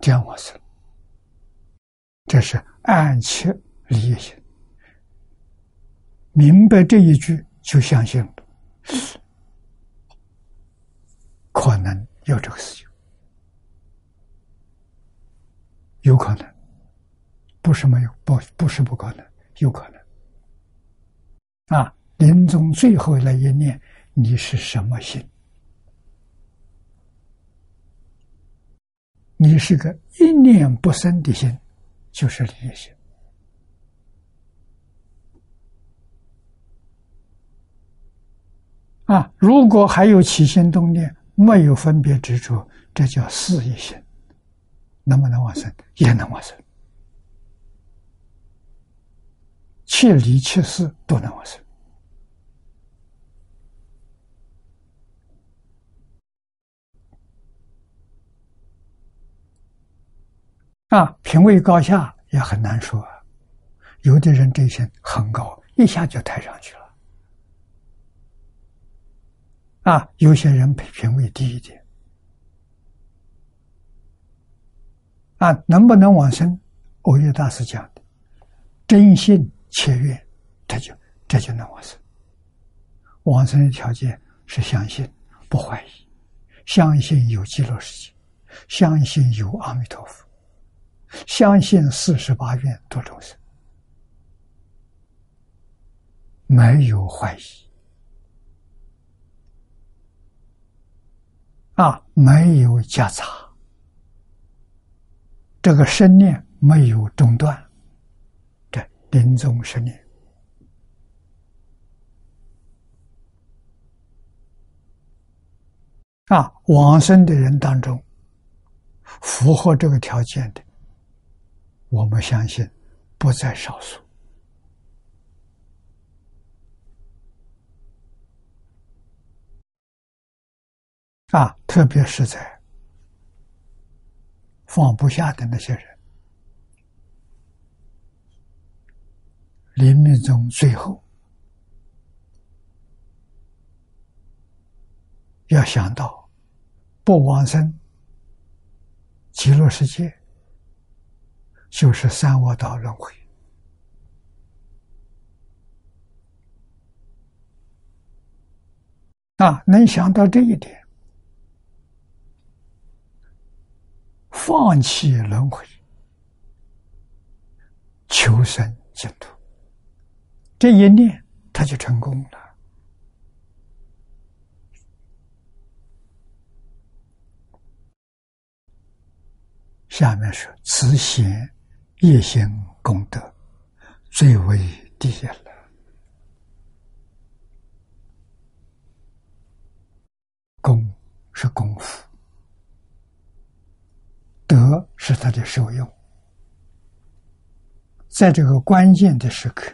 这样我生。这是暗切利益心，明白这一句就相信了，可能有这个事情，有可能，不是没有，不不是不可能，有可能。啊，临终最后那一念，你是什么心？你是个一念不生的心。就是利益啊！如果还有起心动念，没有分别执着，这叫事业心，能不能往生？也能往生，切离切事都能往生啊，品位高下也很难说。有的人这些很高，一下就抬上去了。啊，有些人品品位低一点。啊，能不能往生？欧耶大师讲的，真心切愿，这就这就能往生。往生的条件是相信，不怀疑，相信有极乐世界，相信有阿弥陀佛。相信四十八愿度众生，没有怀疑。啊，没有夹杂，这个生念没有中断，这临终生念。啊，往生的人当中，符合这个条件的。我们相信不在少数啊，特别是在放不下的那些人，临命中最后要想到不往生极乐世界。就是三恶道轮回啊！能想到这一点，放弃轮回，求生净土，这一念他就成功了。下面说慈贤。一心功德最为低下了。功是功夫，德是他的受用。在这个关键的时刻，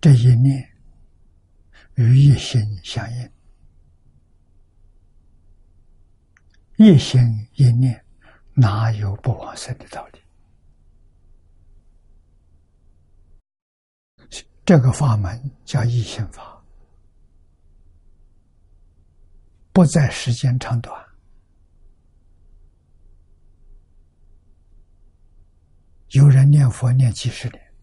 这一念与一心相应。一心一念哪有不往生的道理？这个法门叫一心法，不在时间长短。有人念佛念几十年，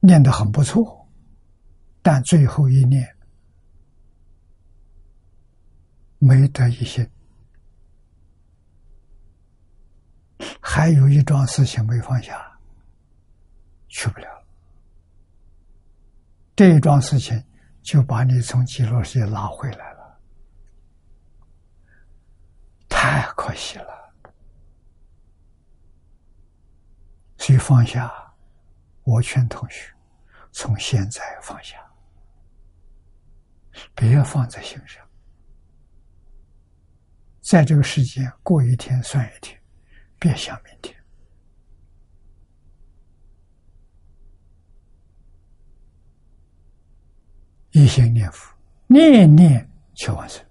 念得很不错，但最后一念没得一些，还有一桩事情没放下。去不了，这一桩事情就把你从极乐世界拉回来了，太可惜了。所以放下，我劝同学从现在放下，别放在心上，在这个世界过一天算一天，别想明天。一心念佛，念念求往生。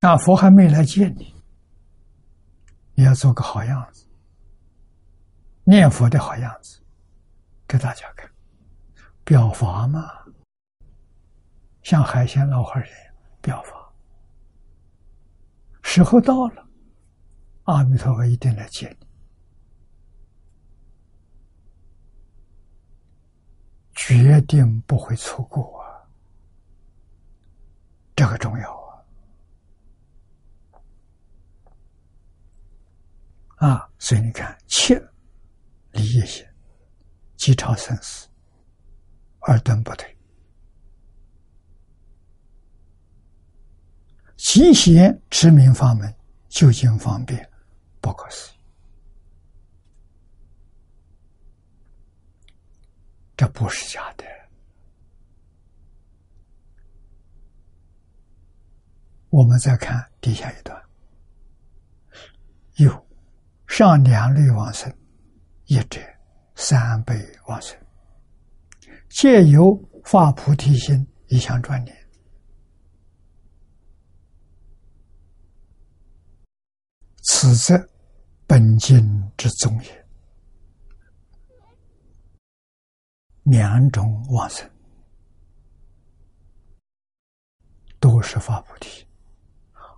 那佛还没来见你，你要做个好样子，念佛的好样子，给大家看，表法嘛，像海鲜老和尚一样表法。时候到了，阿弥陀佛一定来接你。决定不会错过啊！这个重要啊！啊，所以你看，切离一些，即超生死，二顿不退，其贤持名法门，究竟方便，不可思议。这不是假的。我们再看底下一段，有上两类往生，一者三倍往生，借由发菩提心，一项专念，此则本经之宗也。两种往生都是发菩提，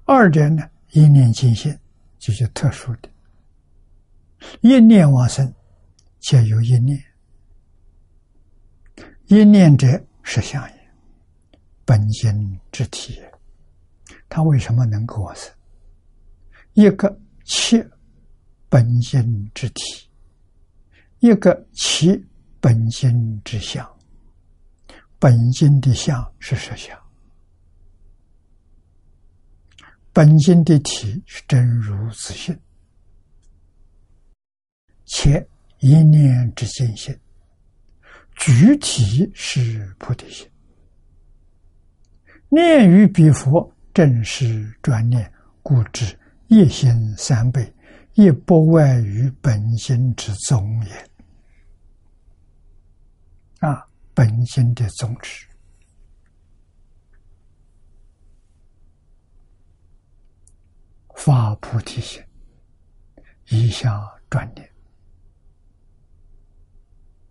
二者呢一念尽心就是特殊的，一念往生皆有一念，一念者是相也，本心之体也。他为什么能够往生？一个切本心之体，一个其。本心之相，本心的相是实相，本心的体是真如自性，且一念之见性，具体是菩提心。念于彼佛，正是专念，故知一心三倍，亦不外于本心之宗也。啊，本心的宗旨，发菩提心，一向转念，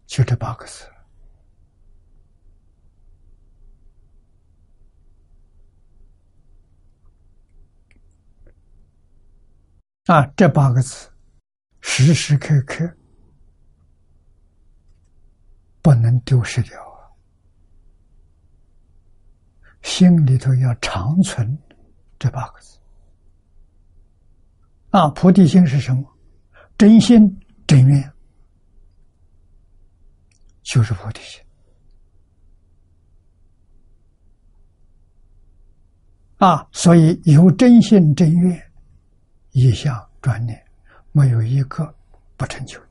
就这八个字。啊，这八个字，时时刻刻。不能丢失掉啊！心里头要长存这八个字啊！菩提心是什么？真心真愿，就是菩提心啊！所以有真心真愿，一项专念，没有一个不成就的。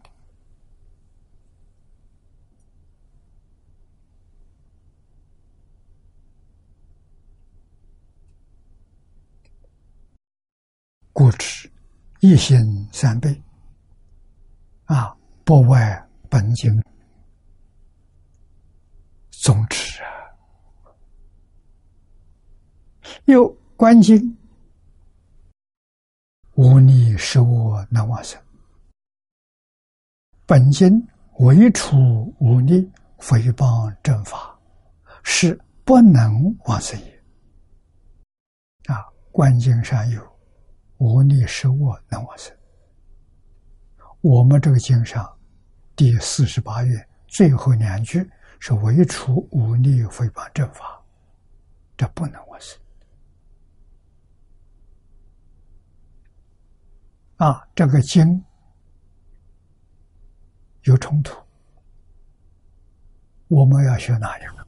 故知一心三倍，啊，不外本经宗旨啊。又观经，无逆是我能往生。本经唯除无逆，诽谤正法，是不能往生也。啊，观经上有无逆是我能往生。我们这个经上第四十八页最后两句是唯除无逆诽谤正法，这不能往生。啊，这个经有冲突，我们要学哪一个？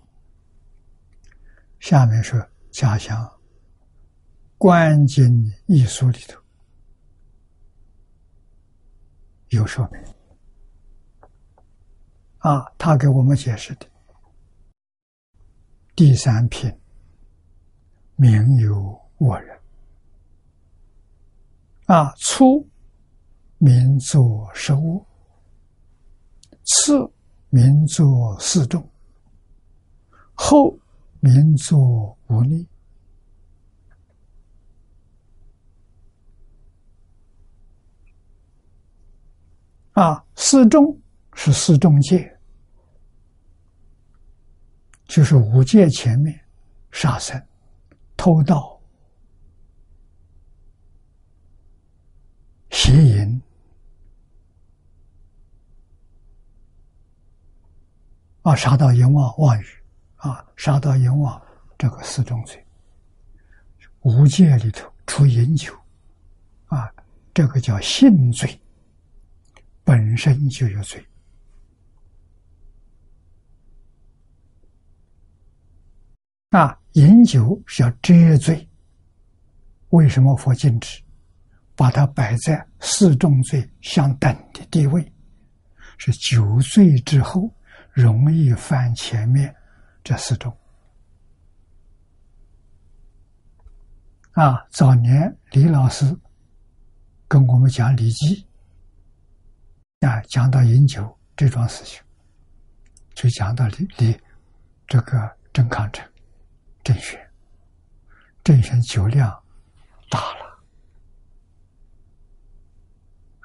下面是家乡观经艺术里头有说明。啊，他给我们解释的第三品，名有我人。啊，初名作十物，次名作四众，后名作无力。啊，四众是四众界，就是五界前面杀生、偷盗。邪淫啊，杀盗淫妄妄语啊，杀盗淫妄这个四种罪，无戒里头出饮酒。啊，这个叫性罪，本身就有罪。那，饮酒是要遮罪，为什么佛禁止？把它摆在四重罪相等的地位，是酒醉之后容易犯前面这四种。啊，早年李老师跟我们讲《礼记》，啊，讲到饮酒这桩事情，就讲到李李这个郑康成、郑玄，郑玄酒量大了。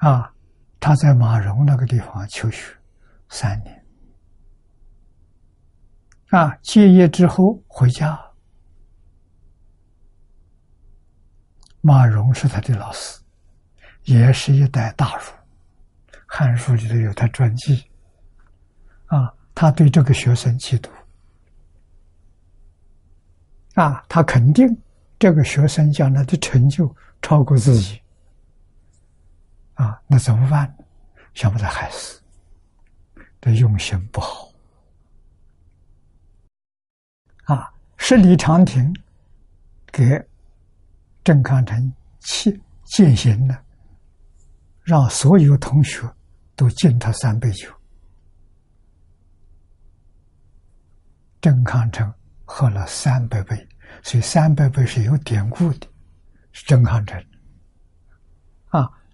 啊，他在马荣那个地方求学三年，啊，结业之后回家，马荣是他的老师，也是一代大儒，《汉书》里头有他传记，啊，他对这个学生嫉妒，啊，他肯定这个学生将来的成就超过自己。啊，那怎么办？想把他害死，这用心不好。啊，十里长亭给郑康成戒戒行的，让所有同学都敬他三杯酒。郑康成喝了三百杯，所以三百杯是有典故的，是郑康成。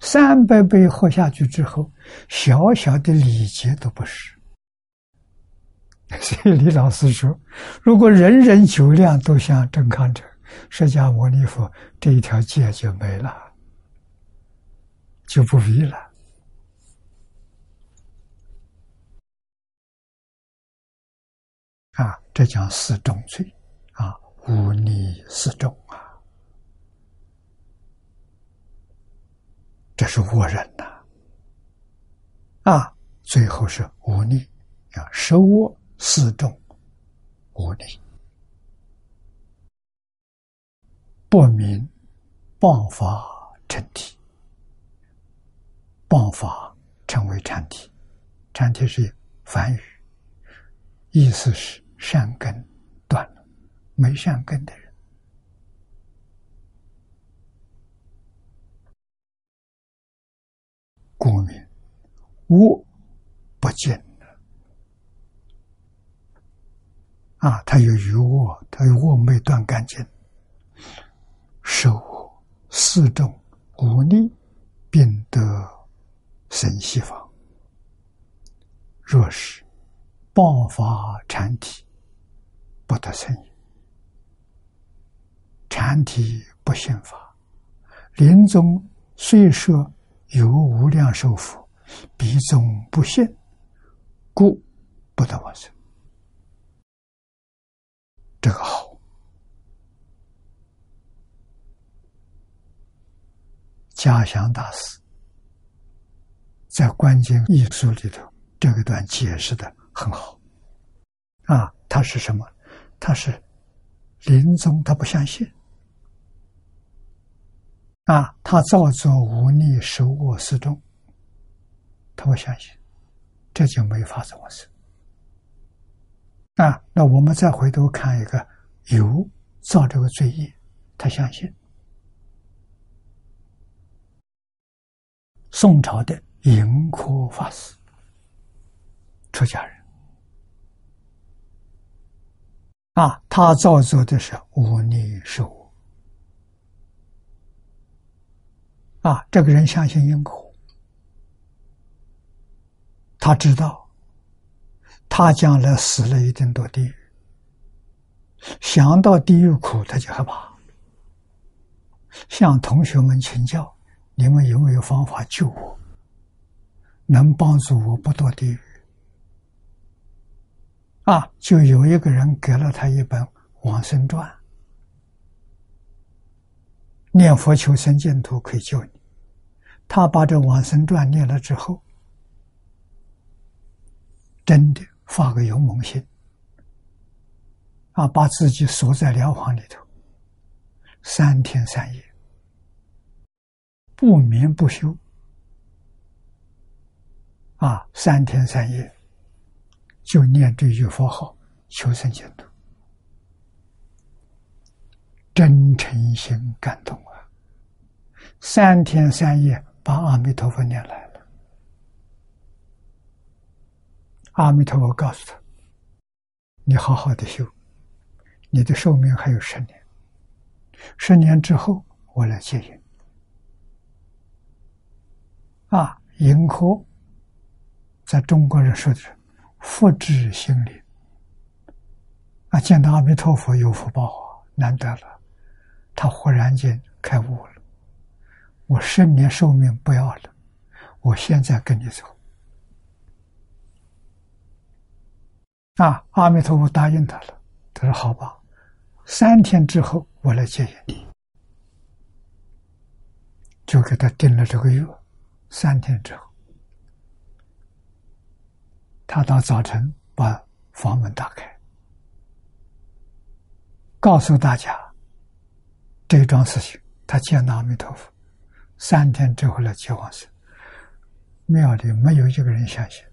三百杯喝下去之后，小小的礼节都不是。所以李老师说：“如果人人酒量都像郑康成、释迦牟尼佛，这一条戒就没了，就不必了。”啊，这叫四重罪，啊，五逆四重啊。这是恶人呐！啊，最后是无力啊，受恶四众无力，不明谤法成体，谤法成为禅体，禅体是梵语，意思是善根断了，没善根的人。故名恶不净啊！他有余恶，他有恶没断干净，受四种无力，并得生西方若是爆发禅体，不得生。禅体不信法，临终虽说有无量寿佛，必终不信，故不得往生。这个好。嘉祥大师在《观经艺术》里头，这个段解释的很好。啊，他是什么？他是临终他不相信。啊，他造作无逆手我失众，他不相信，这就没法子往生。啊，那我们再回头看一个有造这个罪业，他相信。宋朝的盈科法师，出家人啊，他造作的是无逆受啊，这个人相信因果，他知道他将来死了一定堕地狱，想到地狱苦他就害怕，向同学们请教。你们有没有方法救我？能帮助我不堕地狱？啊，就有一个人给了他一本《往生传》，念佛求生净土可以救你。他把这《往生传》念了之后，真的发个勇猛心，啊，把自己锁在疗房里头，三天三夜。不眠不休，啊，三天三夜就念这句佛号，求生净土，真诚心感动啊！三天三夜把阿弥陀佛念来了，阿弥陀佛告诉他：“你好好的修，你的寿命还有十年，十年之后我来接引。”啊，迎科在中国人说的是福至心灵啊，见到阿弥陀佛有福报啊，难得了，他忽然间开悟了。我十年寿命不要了，我现在跟你走。啊，阿弥陀佛答应他了，他说好吧，三天之后我来接引你，就给他定了这个约。三天之后，他到早晨把房门打开，告诉大家这桩事情。他见到阿弥陀佛，三天之后来接往生。庙里没有一个人相信，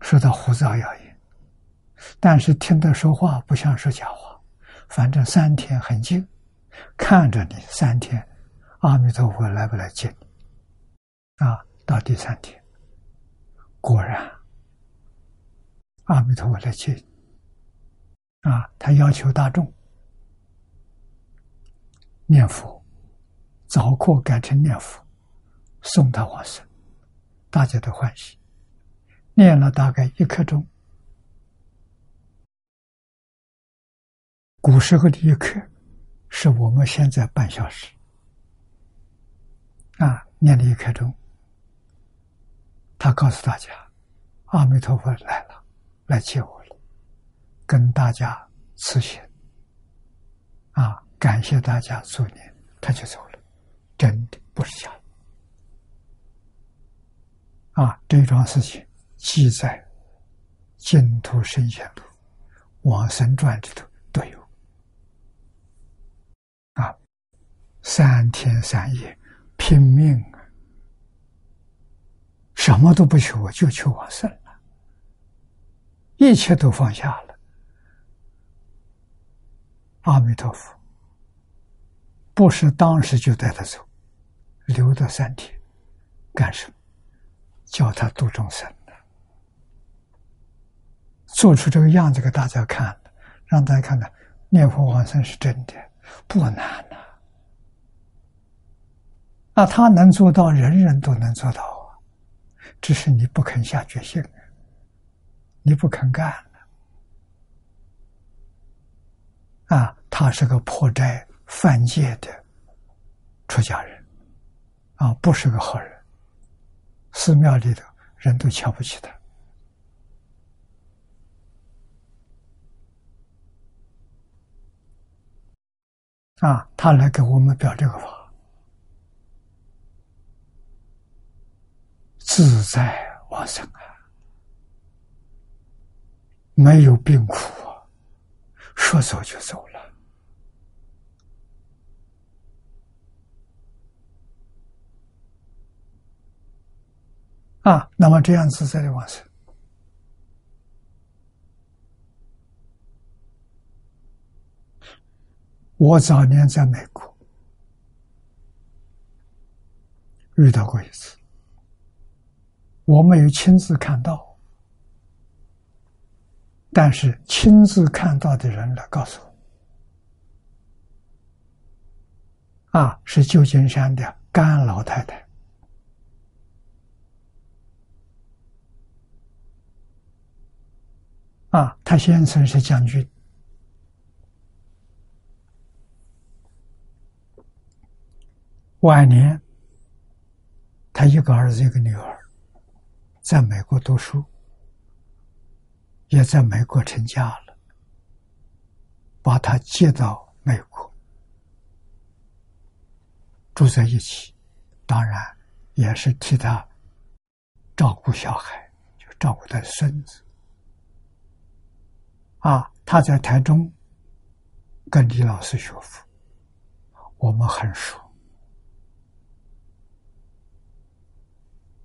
说他胡造谣言，但是听他说话不像说假话。反正三天很近，看着你三天。阿弥陀佛来不来接你？啊，到第三天，果然，阿弥陀佛来接你。啊，他要求大众念佛，早课改成念佛，送他往生，大家都欢喜。念了大概一刻钟，古时候的一刻，是我们现在半小时。啊，念了一刻钟，他告诉大家：“阿弥陀佛来了，来接我了，跟大家辞行。”啊，感谢大家助念，他就走了，真的不是假的。啊，这桩事情记载《净土圣贤录》《往生传》里头都有。啊，三天三夜。拼命啊！什么都不求，就求往生了，一切都放下了。阿弥陀佛，不是当时就带他走，留到三天，干什么？叫他度众生的，做出这个样子给大家看，让大家看看念佛往生是真的，不难呐。啊，他能做到，人人都能做到啊！只是你不肯下决心，你不肯干啊，他是个破斋犯戒的出家人，啊，不是个好人，寺庙里头人都瞧不起他。啊，他来给我们表这个法，自在往生啊，没有病苦啊，说走就走了啊。那么这样自在的往生。我早年在美国遇到过一次，我没有亲自看到，但是亲自看到的人来告诉我，啊，是旧金山的甘老太太，啊，他先生是将军。晚年，他一个儿子一个女儿，在美国读书，也在美国成家了，把他接到美国，住在一起，当然也是替他照顾小孩，就照顾他孙子。啊，他在台中跟李老师学佛，我们很熟。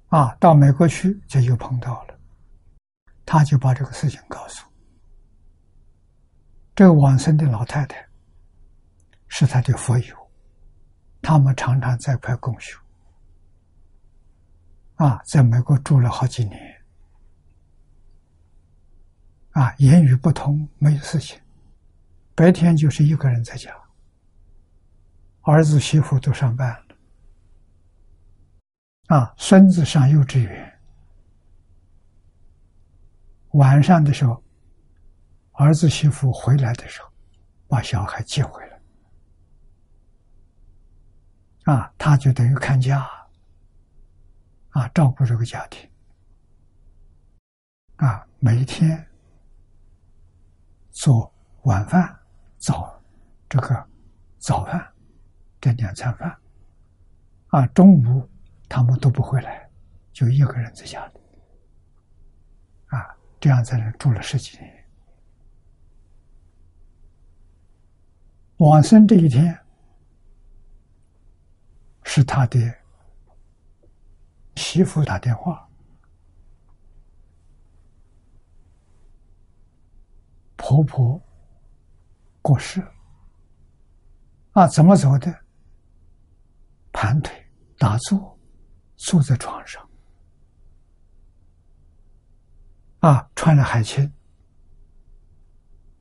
啊，到美国去就又碰到了，他就把这个事情告诉这个往生的老太太，是他的佛友，他们常常在一块共修。啊，在美国住了好几年，啊，言语不通，没有事情，白天就是一个人在家，儿子媳妇都上班。啊，孙子上幼稚园，晚上的时候，儿子媳妇回来的时候，把小孩接回来，啊，他就等于看家，啊，照顾这个家庭，啊，每天做晚饭、早这个早饭这两餐饭，啊，中午。他们都不回来，就一个人在家里，啊，这样在那住了十几年。往生这一天，是他的媳妇打电话，婆婆过世，啊，怎么走的？盘腿打坐。坐在床上，啊，穿了海青，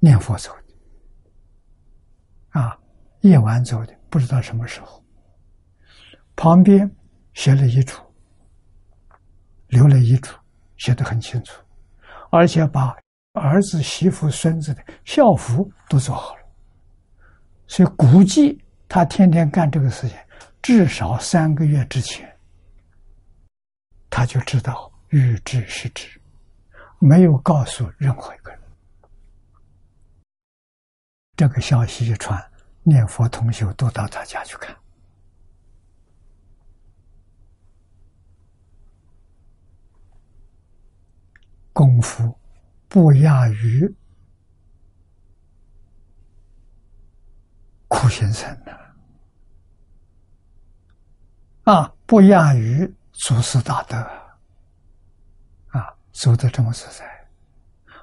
念佛走的，啊，夜晚走的，不知道什么时候。旁边写了遗嘱，留了遗嘱，写的很清楚，而且把儿子、媳妇、孙子的校服都做好了，所以估计他天天干这个事情，至少三个月之前。他就知道日知是知，没有告诉任何一个人。这个消息一传，念佛同学都到他家去看，功夫不亚于苦行僧的。啊，不亚于。祖师大德。啊，走得这么自在，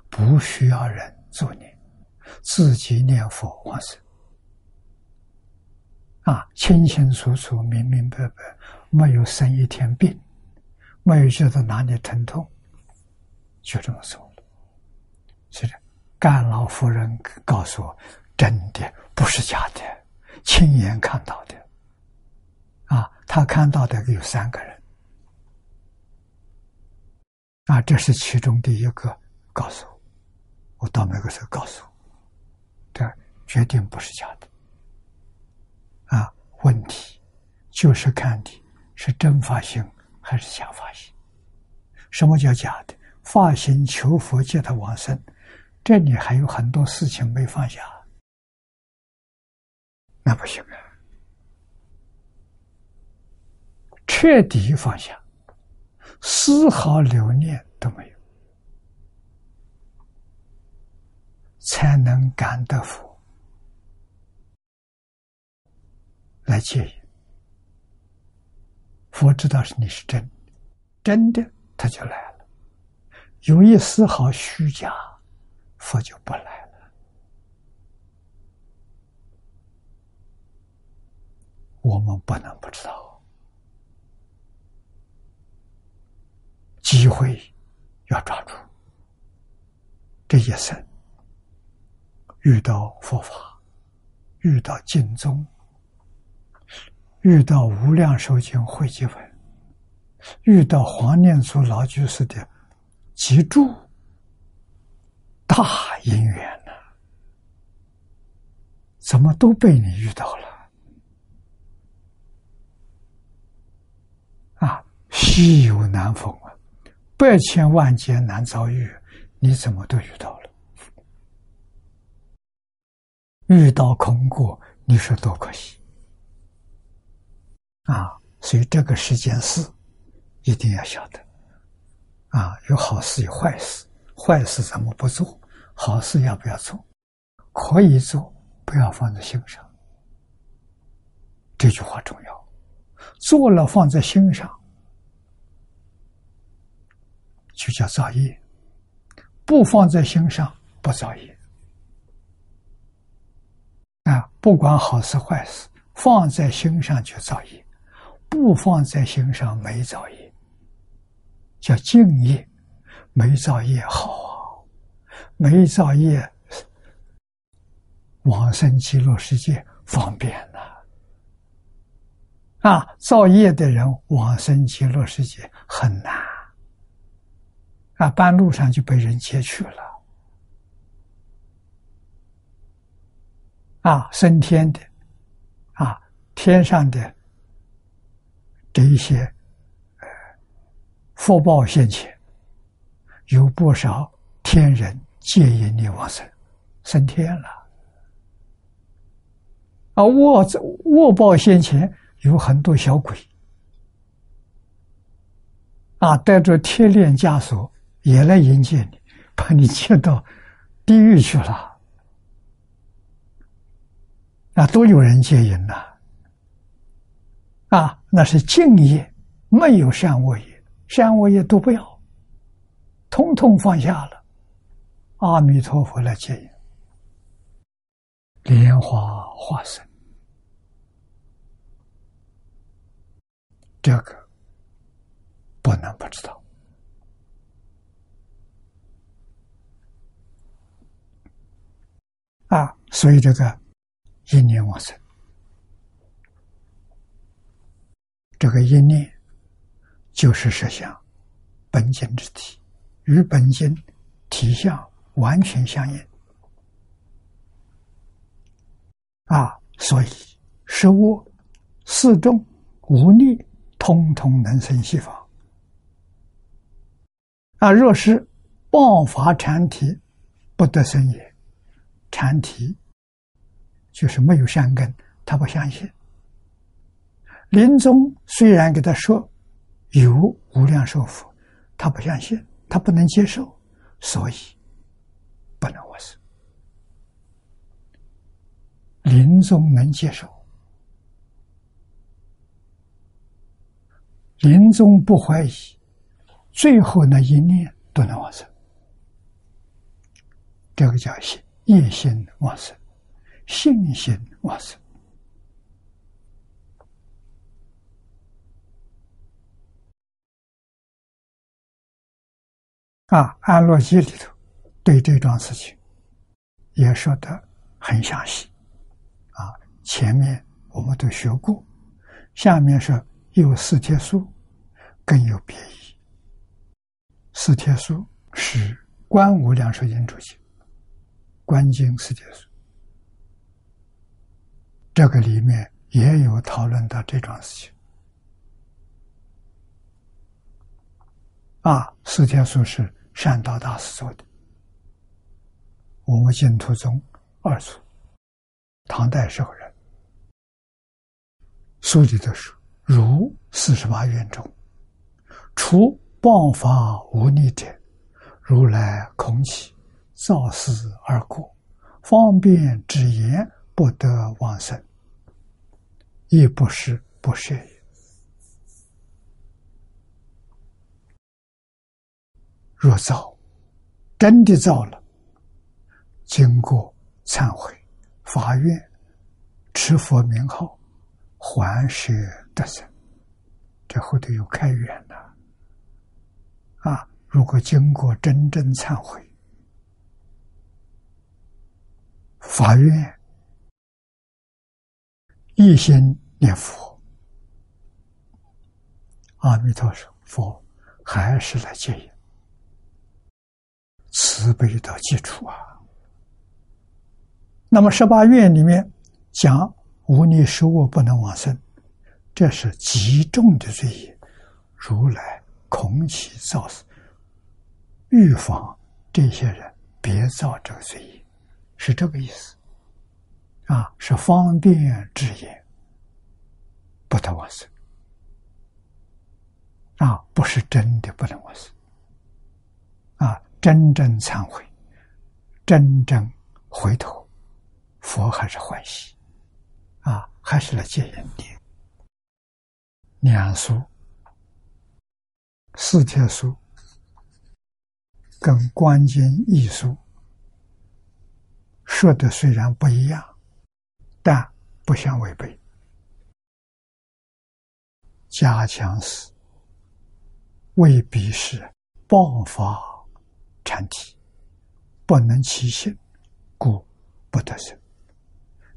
不需要人助念，自己念佛往生啊，清清楚楚、明明白白，没有生一天病，没有觉得哪里疼痛，就这么说。是的，甘老夫人告诉我，真的不是假的，亲眼看到的。啊，他看到的有三个人。啊，这是其中的一个告诉我，我到那个时候告诉我，这决定不是假的。啊，问题就是看你是真发心还是假发心。什么叫假的？发心求佛借他往生，这里还有很多事情没放下，那不行啊！彻底放下，丝毫留念都没有，才能感得佛来接引。佛知道是你是真，真的。他就来了，有一丝毫虚假，佛就不来了。我们不能不知道，机会要抓住。这一生遇到佛法，遇到经宗，遇到无量寿经汇集文。遇到黄念祖老居士的集注大因缘呢？怎么都被你遇到了？啊，稀有难逢啊，百千万劫难遭遇，你怎么都遇到了？遇到空过，你说多可惜啊！所以这个时间事。一定要晓得，啊，有好事有坏事，坏事怎么不做？好事要不要做？可以做，不要放在心上。这句话重要，做了放在心上，就叫造业；不放在心上，不造业。啊，不管好事坏事，放在心上就造业，不放在心上没造业。叫敬业，没造业好啊，没造业，往生极乐世界方便呐。啊，造业的人往生极乐世界很难，啊，半路上就被人劫去了。啊，升天的，啊，天上的这一些。呃福报现前，有不少天人借引你往生，升天了。啊，卧卧报先前有很多小鬼，啊，带着铁链枷锁也来迎接你，把你接到地狱去了。啊，都有人接引呐。啊，那是敬业，没有善恶业。善恶业都不要，通通放下了，阿弥陀佛来接引，莲花化身，这个不能不知道啊！所以这个一念往生，这个一念。就是实相，本经之体，与本经体相完全相应啊！所以实物、四众、无力，通通能生西方啊！若是爆发禅体，不得生也。禅体就是没有善根，他不相信。临终虽然给他说。有无量寿佛，他不相信，他不能接受，所以不能往生。临终能接受，临终不怀疑，最后那一念都能往生。这个叫信业心往生，信心往生。啊，《安乐记》里头对这桩事情也说的很详细。啊，前面我们都学过，下面是有四帖书，更有别意。四帖书是观无量寿经注解，观经四帖书，这个里面也有讨论到这桩事情。啊，四天书是善导大师做的，我们净土宗二祖，唐代时候人，书里的书如四十八愿中，除谤法无逆者，如来空起，造事而过，方便之言不得往生，亦不是不赦也。若造，真的造了，经过忏悔、发愿、持佛名号，还舍得生，这后头又开源了。啊！如果经过真正忏悔、发愿、一心念佛，阿弥陀佛还是来接引。慈悲的基础啊！那么十八愿里面讲无逆失恶不能往生，这是极重的罪业。如来恐起造死，预防这些人别造这个罪业，是这个意思啊！是方便之言，不得往生啊！不是真的不能往生！真正忏悔，真正回头，佛还是欢喜，啊，还是来接引的。两书、四帖书跟关键一书说的虽然不一样，但不相违背。加强时未必是爆发。禅体不能起性，故不得生。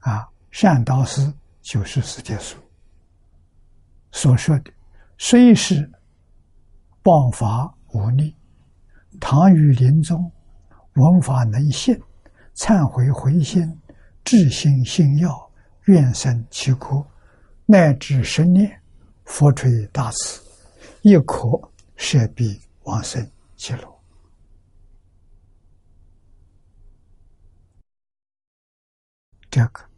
啊，善导师就是世界书所说的，虽是谤法无力，唐于临终闻法能信，忏悔回心，至心信要，愿生其国，乃至十年，佛垂大慈，亦可舍彼往生极乐。这个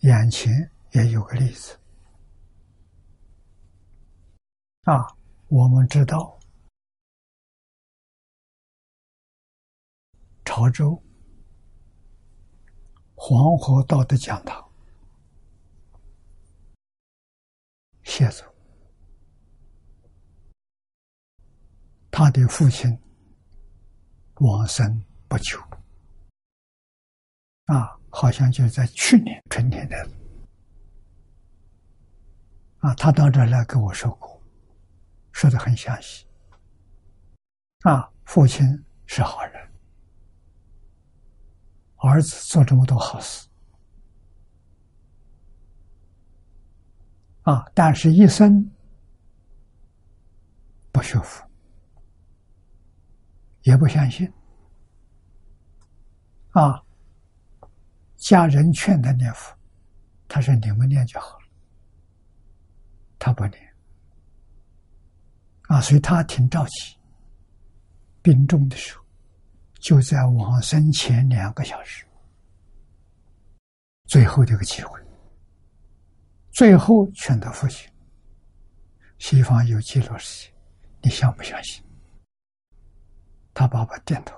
眼前也有个例子啊，我们知道潮州黄河道的讲堂谢祖，他的父亲往生不久。啊，好像就是在去年春天的，啊，他到这来跟我说过，说的很详细。啊，父亲是好人，儿子做这么多好事，啊，但是一生不学佛，也不相信，啊。家人劝他念佛，他说：“你们念就好了。”他不念，啊，所以他挺着急。病重的时候，就在往生前两个小时，最后这个机会，最后劝他父亲：“西方有极乐世界，你相不相信？”他爸爸点头，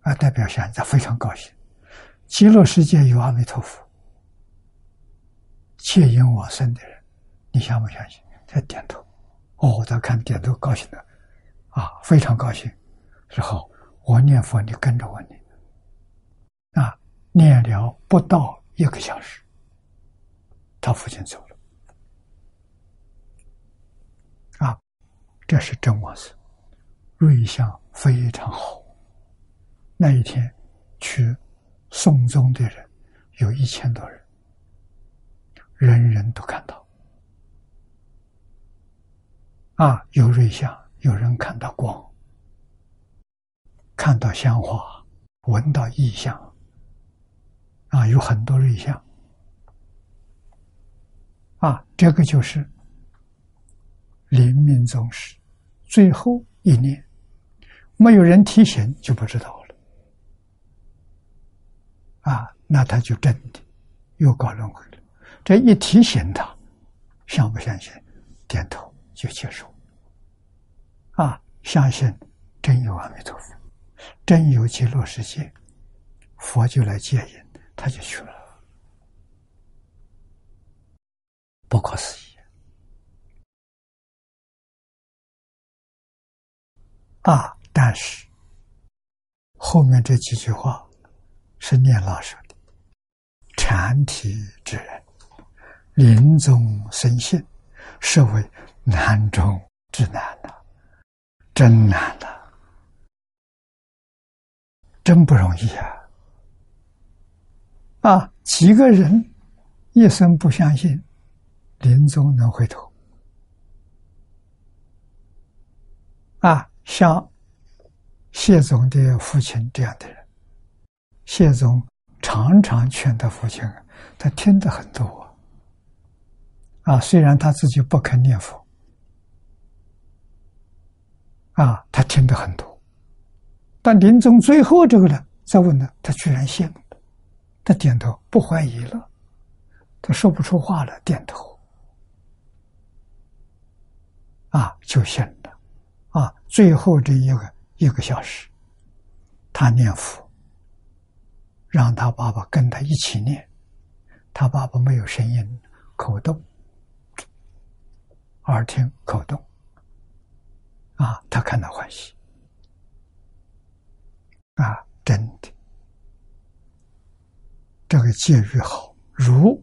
啊，代表现在非常高兴。极乐世界有阿弥陀佛，切引往生的人，你相不相信？他点头。哦，他看点头，高兴的，啊，非常高兴。之后我念佛，你跟着我念。啊，念了不到一个小时，他父亲走了。啊，这是真往生，瑞相非常好。那一天去。送终的人有一千多人，人人都看到。啊，有瑞相，有人看到光，看到香花，闻到异香，啊，有很多瑞相，啊，这个就是临命终时最后一念，没有人提醒就不知道了，啊，那他就真的又搞轮回了。这一提醒他，相不相信？点头。就接受，啊，相信真有阿弥陀佛，真有极乐世界，佛就来接引，他就去了，不可思议啊！但是后面这几句话是念老说的：“禅体之人，临终生信，是为。”难中之难了，真难了，真不容易啊！啊，几个人一生不相信，临终能回头啊？像谢总的父亲这样的人，谢总常常劝他父亲，他听得很多啊。虽然他自己不肯念佛。啊，他听得很多，但临终最后这个呢再问他，他居然信了，他点头不怀疑了，他说不出话了，点头，啊，就信了，啊，最后这一个一个小时，他念佛，让他爸爸跟他一起念，他爸爸没有声音，口动，耳听口动。啊，他看到欢喜，啊，真的，这个戒律好，如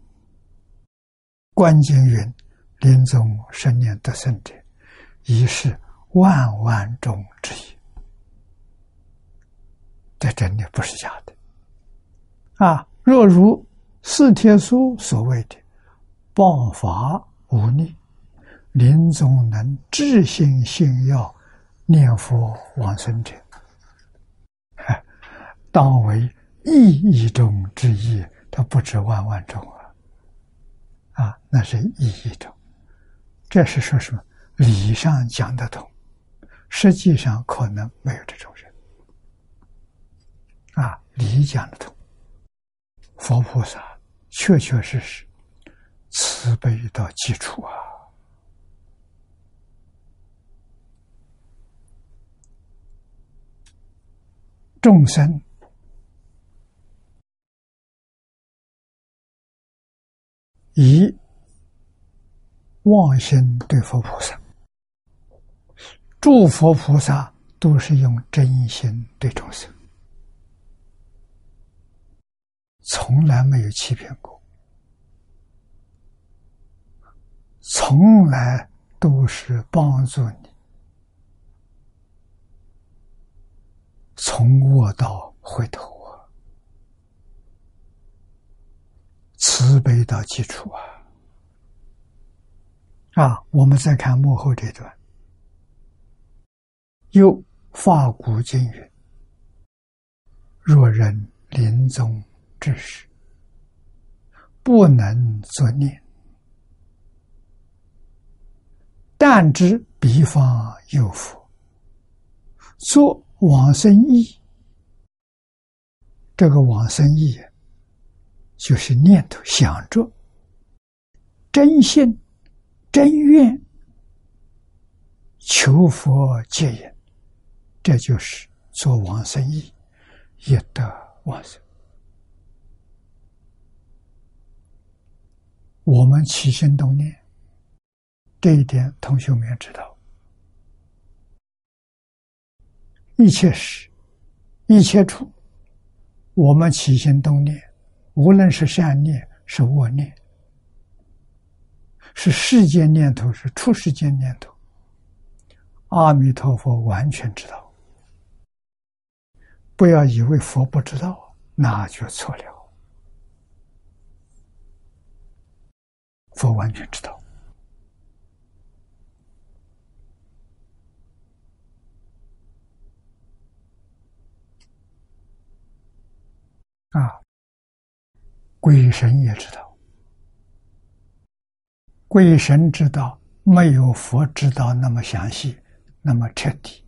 关键云临终生念得胜者，已是万万中之一。这真的不是假的，啊，若如四天书所谓的报法无力。临终能至心信要念佛往生者，当为意义中之一。他不止万万种啊，啊，那是意义中。这是说什么？理上讲得通，实际上可能没有这种人。啊，理讲得通，佛菩萨确确实实慈悲到基础啊。众生以妄心对佛菩萨，诸佛菩萨都是用真心对众生，从来没有欺骗过，从来都是帮助你。从卧到回头啊，慈悲到基础啊！啊，我们再看幕后这段，又发古今云：若人临终之时，不能作念，但知彼方有佛，作。往生意，这个往生意就是念头想着真心真愿求佛接引，这就是做往生意，也得往生。我们起心动念，这一点同学们也知道。一切时，一切处，我们起心动念，无论是善念是恶念，是世间念头是出世间念头，阿弥陀佛完全知道。不要以为佛不知道，那就错了。佛完全知道。啊鬼神也知道。鬼神知道没有佛知道那么详细那么彻底。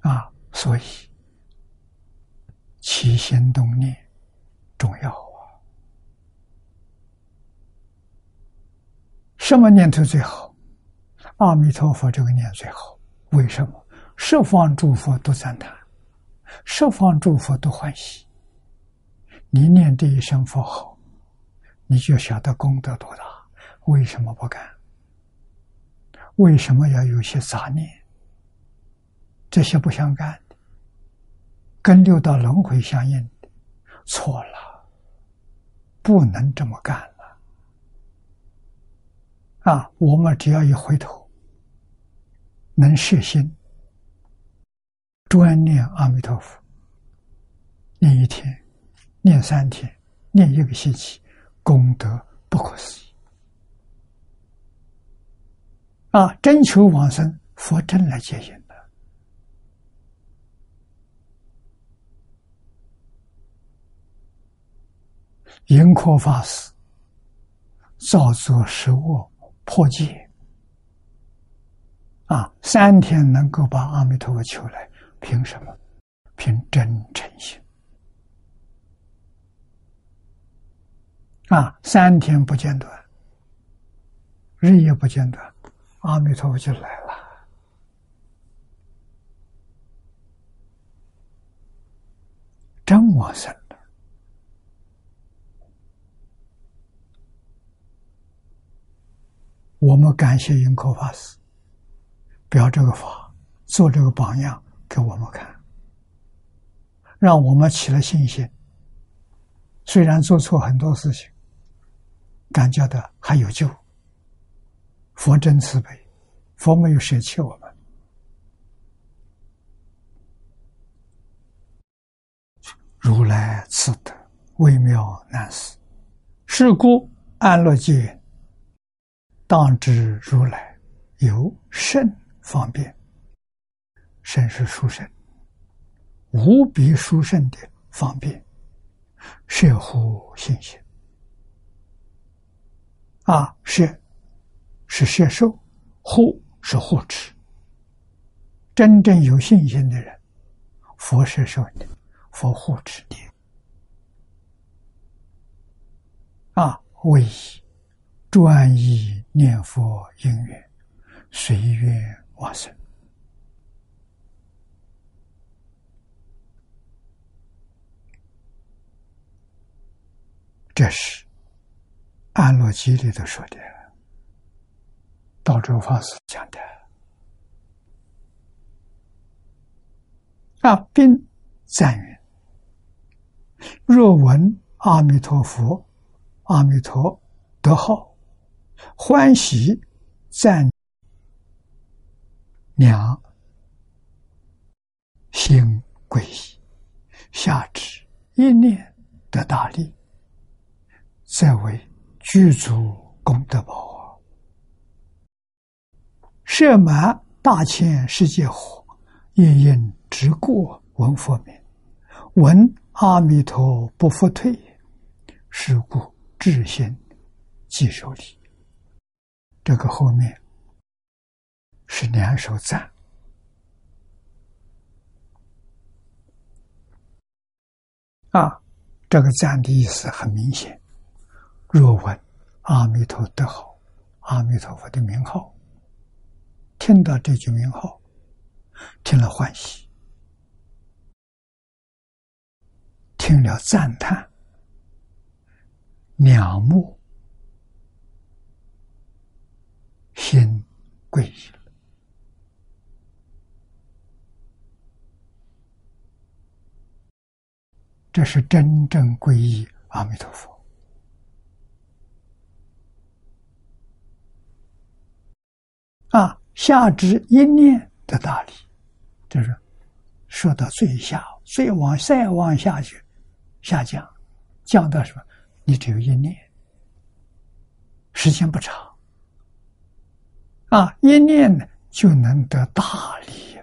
啊所以起心动念重要。什么念头最好？阿弥陀佛这个念最好。为什么？十方诸佛都赞叹，十方诸佛都欢喜。你念这一声佛号，你就晓得功德多大。为什么不敢？为什么要有些杂念？这些不相干的，跟六道轮回相应的，错了，不能这么干。啊，我们只要一回头，能摄心，专念阿弥陀佛，念一天，念三天，念一个星期，功德不可思议。啊，真求往生，佛真来接引的。盈科法师造作实物破戒啊，三天能够把阿弥陀佛求来，凭什么？凭真诚心啊！三天不间断，日夜不间断，阿弥陀佛就来了，真往生。我们感谢云口法师，表这个法，做这个榜样给我们看，让我们起了信心。虽然做错很多事情，感觉到还有救。佛真慈悲，佛没有舍弃我们。如来慈德微妙难思，是故安乐界。当知如来有甚方便，甚是殊胜，无比殊胜的方便，摄乎信心啊！摄是摄受，护是护持。真正有信心的人，佛摄受你，佛护持你啊！唯一。专一念佛因缘，随愿往生。这是安乐集里头说的，道州法师讲的。啊，并赞云：若闻阿弥陀佛，阿弥陀得号。欢喜赞两心归依，下至一念得大利，则为具足功德宝，设满大千世界火，一因直过闻佛名，闻阿弥陀不复退，是故至心即受礼。这个后面是两手赞啊，这个赞的意思很明显。若闻阿弥陀德好，阿弥陀佛的名号，听到这句名号，听了欢喜，听了赞叹，两目。心皈依了，这是真正皈依阿弥陀佛啊！下至一念的大理，就是说到最下，最往再往下去下降，降到什么？你只有一念，时间不长。啊，一念呢就能得大利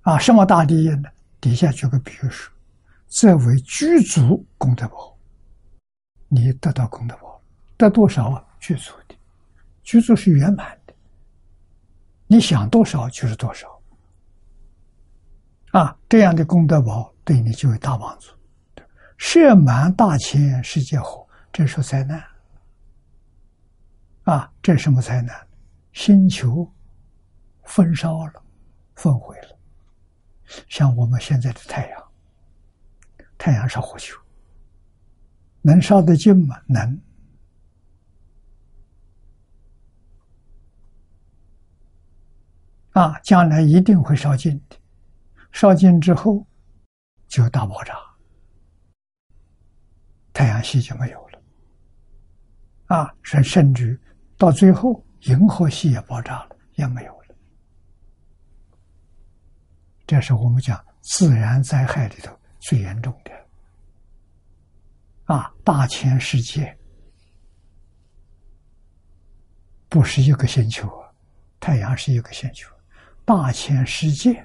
啊，什么大利益呢？底下举个比喻说，这为具足功德宝，你得到功德宝，得多少啊？具足的，居足是圆满的，你想多少就是多少。啊，这样的功德宝对你就有大帮助。设满大千世界火，这是灾难。啊，这什么灾难？星球焚烧了，焚毁了。像我们现在的太阳，太阳是火球，能烧得尽吗？能。啊，将来一定会烧尽的，烧尽之后就大爆炸，太阳系就没有了。啊，甚甚至到最后，银河系也爆炸了，也没有了。这是我们讲自然灾害里头最严重的啊！大千世界不是一个星球，太阳是一个星球，大千世界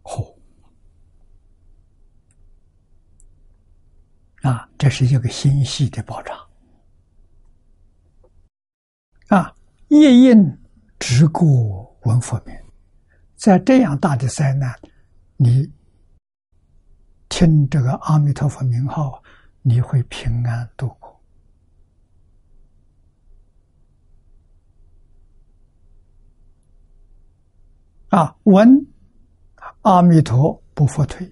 火啊，这是一个星系的爆炸夜莺直过闻佛名。在这样大的灾难，你听这个阿弥陀佛名号，你会平安度过。啊，闻阿弥陀不复退，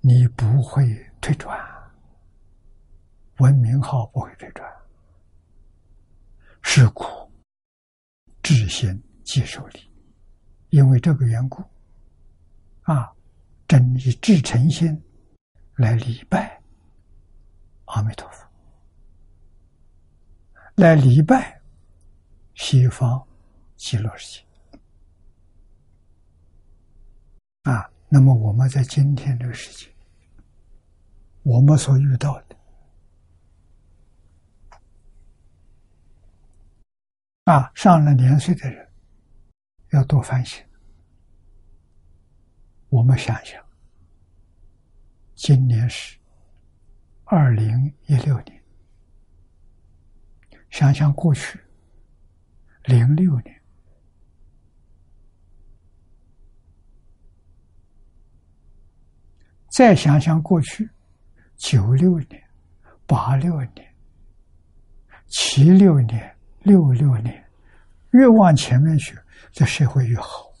你不会退转。闻名号不会退转，是苦。至心接受力，因为这个缘故，啊，真以至诚心来礼拜阿弥陀佛，来礼拜西方极乐世界。啊，那么我们在今天这个世界，我们所遇到的。啊，上了年岁的人要多反省。我们想想，今年是二零一六年，想想过去零六年，再想想过去九六年、八六年、七六年。六六年，越往前面去，这社会越好；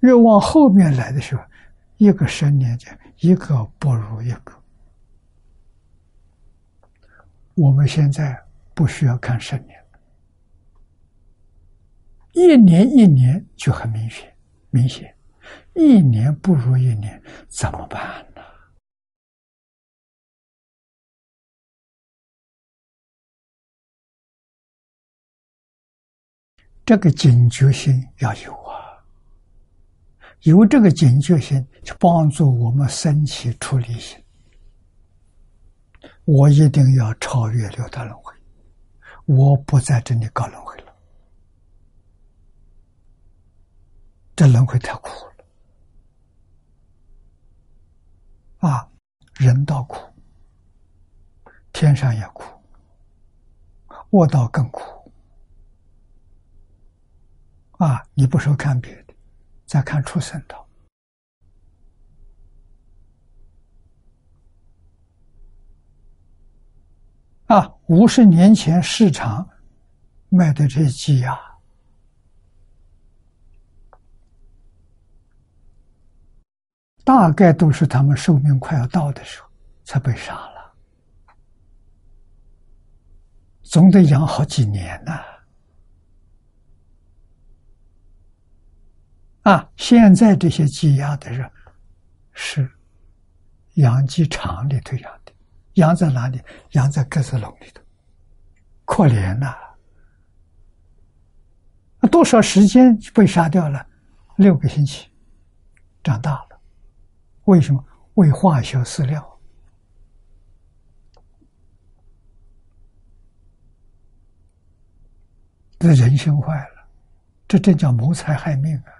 越往后面来的时候，一个十年间，一个不如一个。我们现在不需要看十年，一年一年就很明显，明显，一年不如一年，怎么办？这个警觉性要有啊，有这个警觉性，就帮助我们升起出离心。我一定要超越六道轮回，我不在这里搞轮回了，这轮回太苦了啊！人道苦，天上也苦，卧道更苦。啊！你不说看别的，再看畜生道。啊，五十年前市场卖的这些鸡鸭，大概都是他们寿命快要到的时候才被杀了，总得养好几年呢。啊现在这些鸡鸭的人是养鸡场里头养的，养在哪里？养在鸽子笼里头，可怜呐！多少时间被杀掉了？六个星期，长大了。为什么？喂化学饲料。这人心坏了，这真叫谋财害命啊！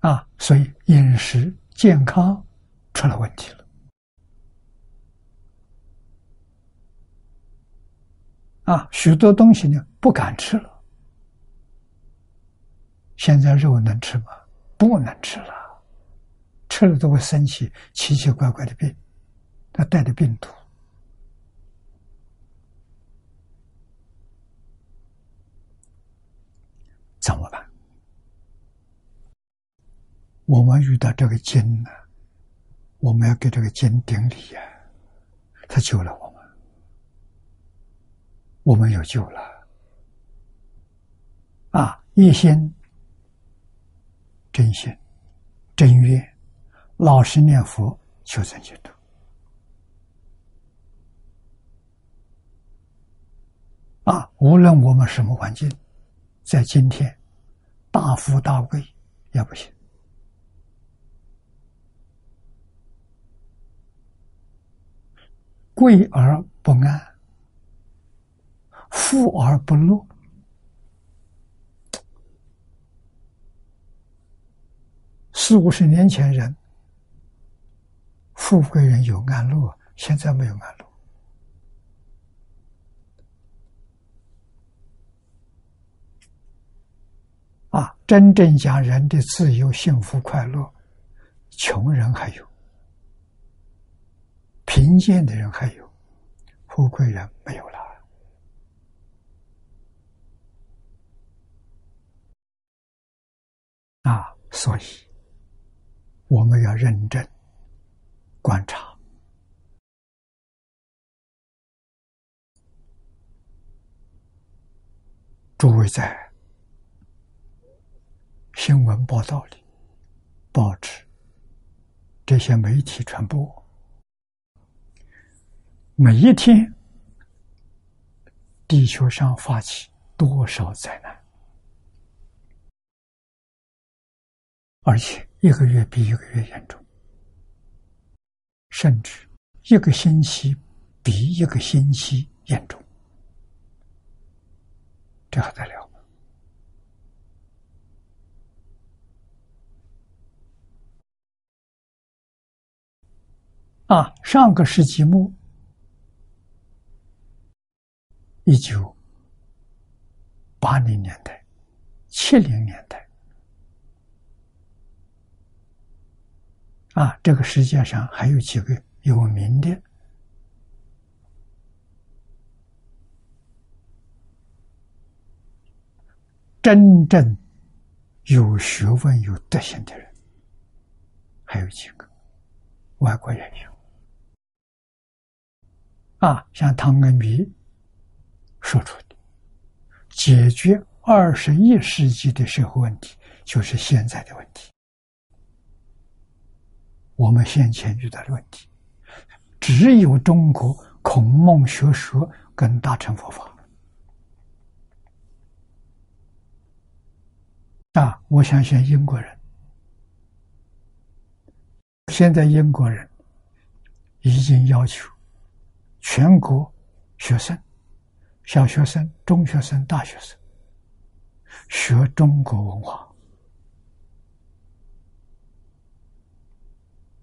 啊，所以饮食健康出了问题了。啊，许多东西呢不敢吃了。现在肉能吃吗？不能吃了，吃了都会生起奇奇怪怪的病，它带的病毒，怎么办？我们遇到这个经呢，我们要给这个经顶礼呀，他救了我们。我们有救了，啊！一心真心真愿，老实念佛，求生净土。啊！无论我们什么环境，在今天，大富大贵也不行，贵而不安。富而不乐，四五十年前人，富贵人有安乐，现在没有安乐。啊，真正讲人的自由、幸福、快乐，穷人还有，贫贱的人还有，富贵人没有了。啊，所以我们要认真观察。诸位在新闻报道里、报纸这些媒体传播，每一天地球上发起多少灾难？而且一个月比一个月严重，甚至一个星期比一个星期严重，这还得了？啊，上个世纪末，一九八零年代、七零年代。啊，这个世界上还有几个有名的、真正有学问、有德行的人，还有几个，外国也有。啊，像汤恩比说出的，解决二十一世纪的社会问题，就是现在的问题。我们先前遇到的问题，只有中国孔孟学说跟大乘佛法啊！我相信英国人，现在英国人已经要求全国学生、小学生、中学生、大学生学中国文化。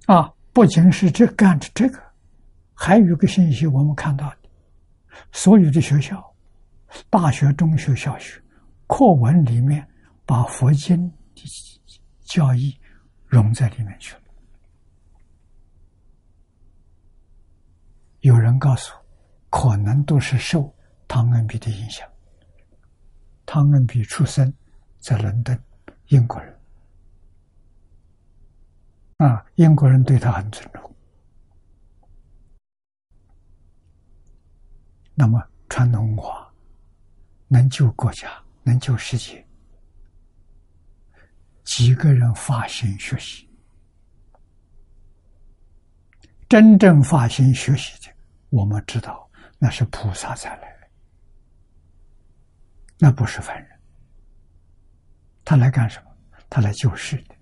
啊，不仅是这干着这个，还有个信息我们看到的，所有的学校、大学、中学、小学课文里面把佛经的教义融在里面去了。有人告诉，可能都是受汤恩比的影响。汤恩比出生在伦敦，英国人。啊，英国人对他很尊重。那么，传统文化能救国家，能救世界，几个人发心学习，真正发心学习的，我们知道那是菩萨才来，那不是凡人。他来干什么？他来救世的。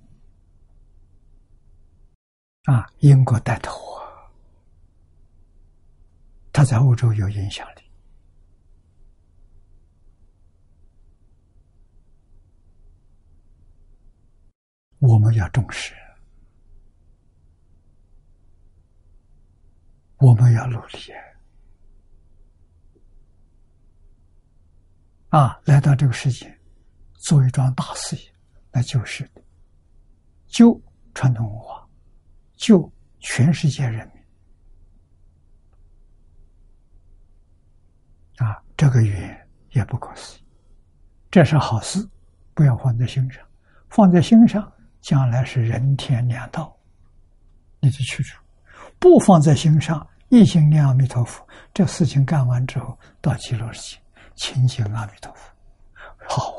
啊，英国带头啊，他在欧洲有影响力。我们要重视，我们要努力。啊！来到这个世界，做一桩大事业，那就是救传统文化，救全世界人民啊！这个语言也不可思议，这是好事，不要放在心上，放在心上。将来是人天两道，你就去处不放在心上，一心念阿弥陀佛，这事情干完之后，到极乐世界亲近阿弥陀佛，好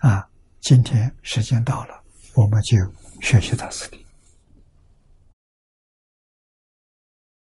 啊！啊，今天时间到了，我们就学习到此地。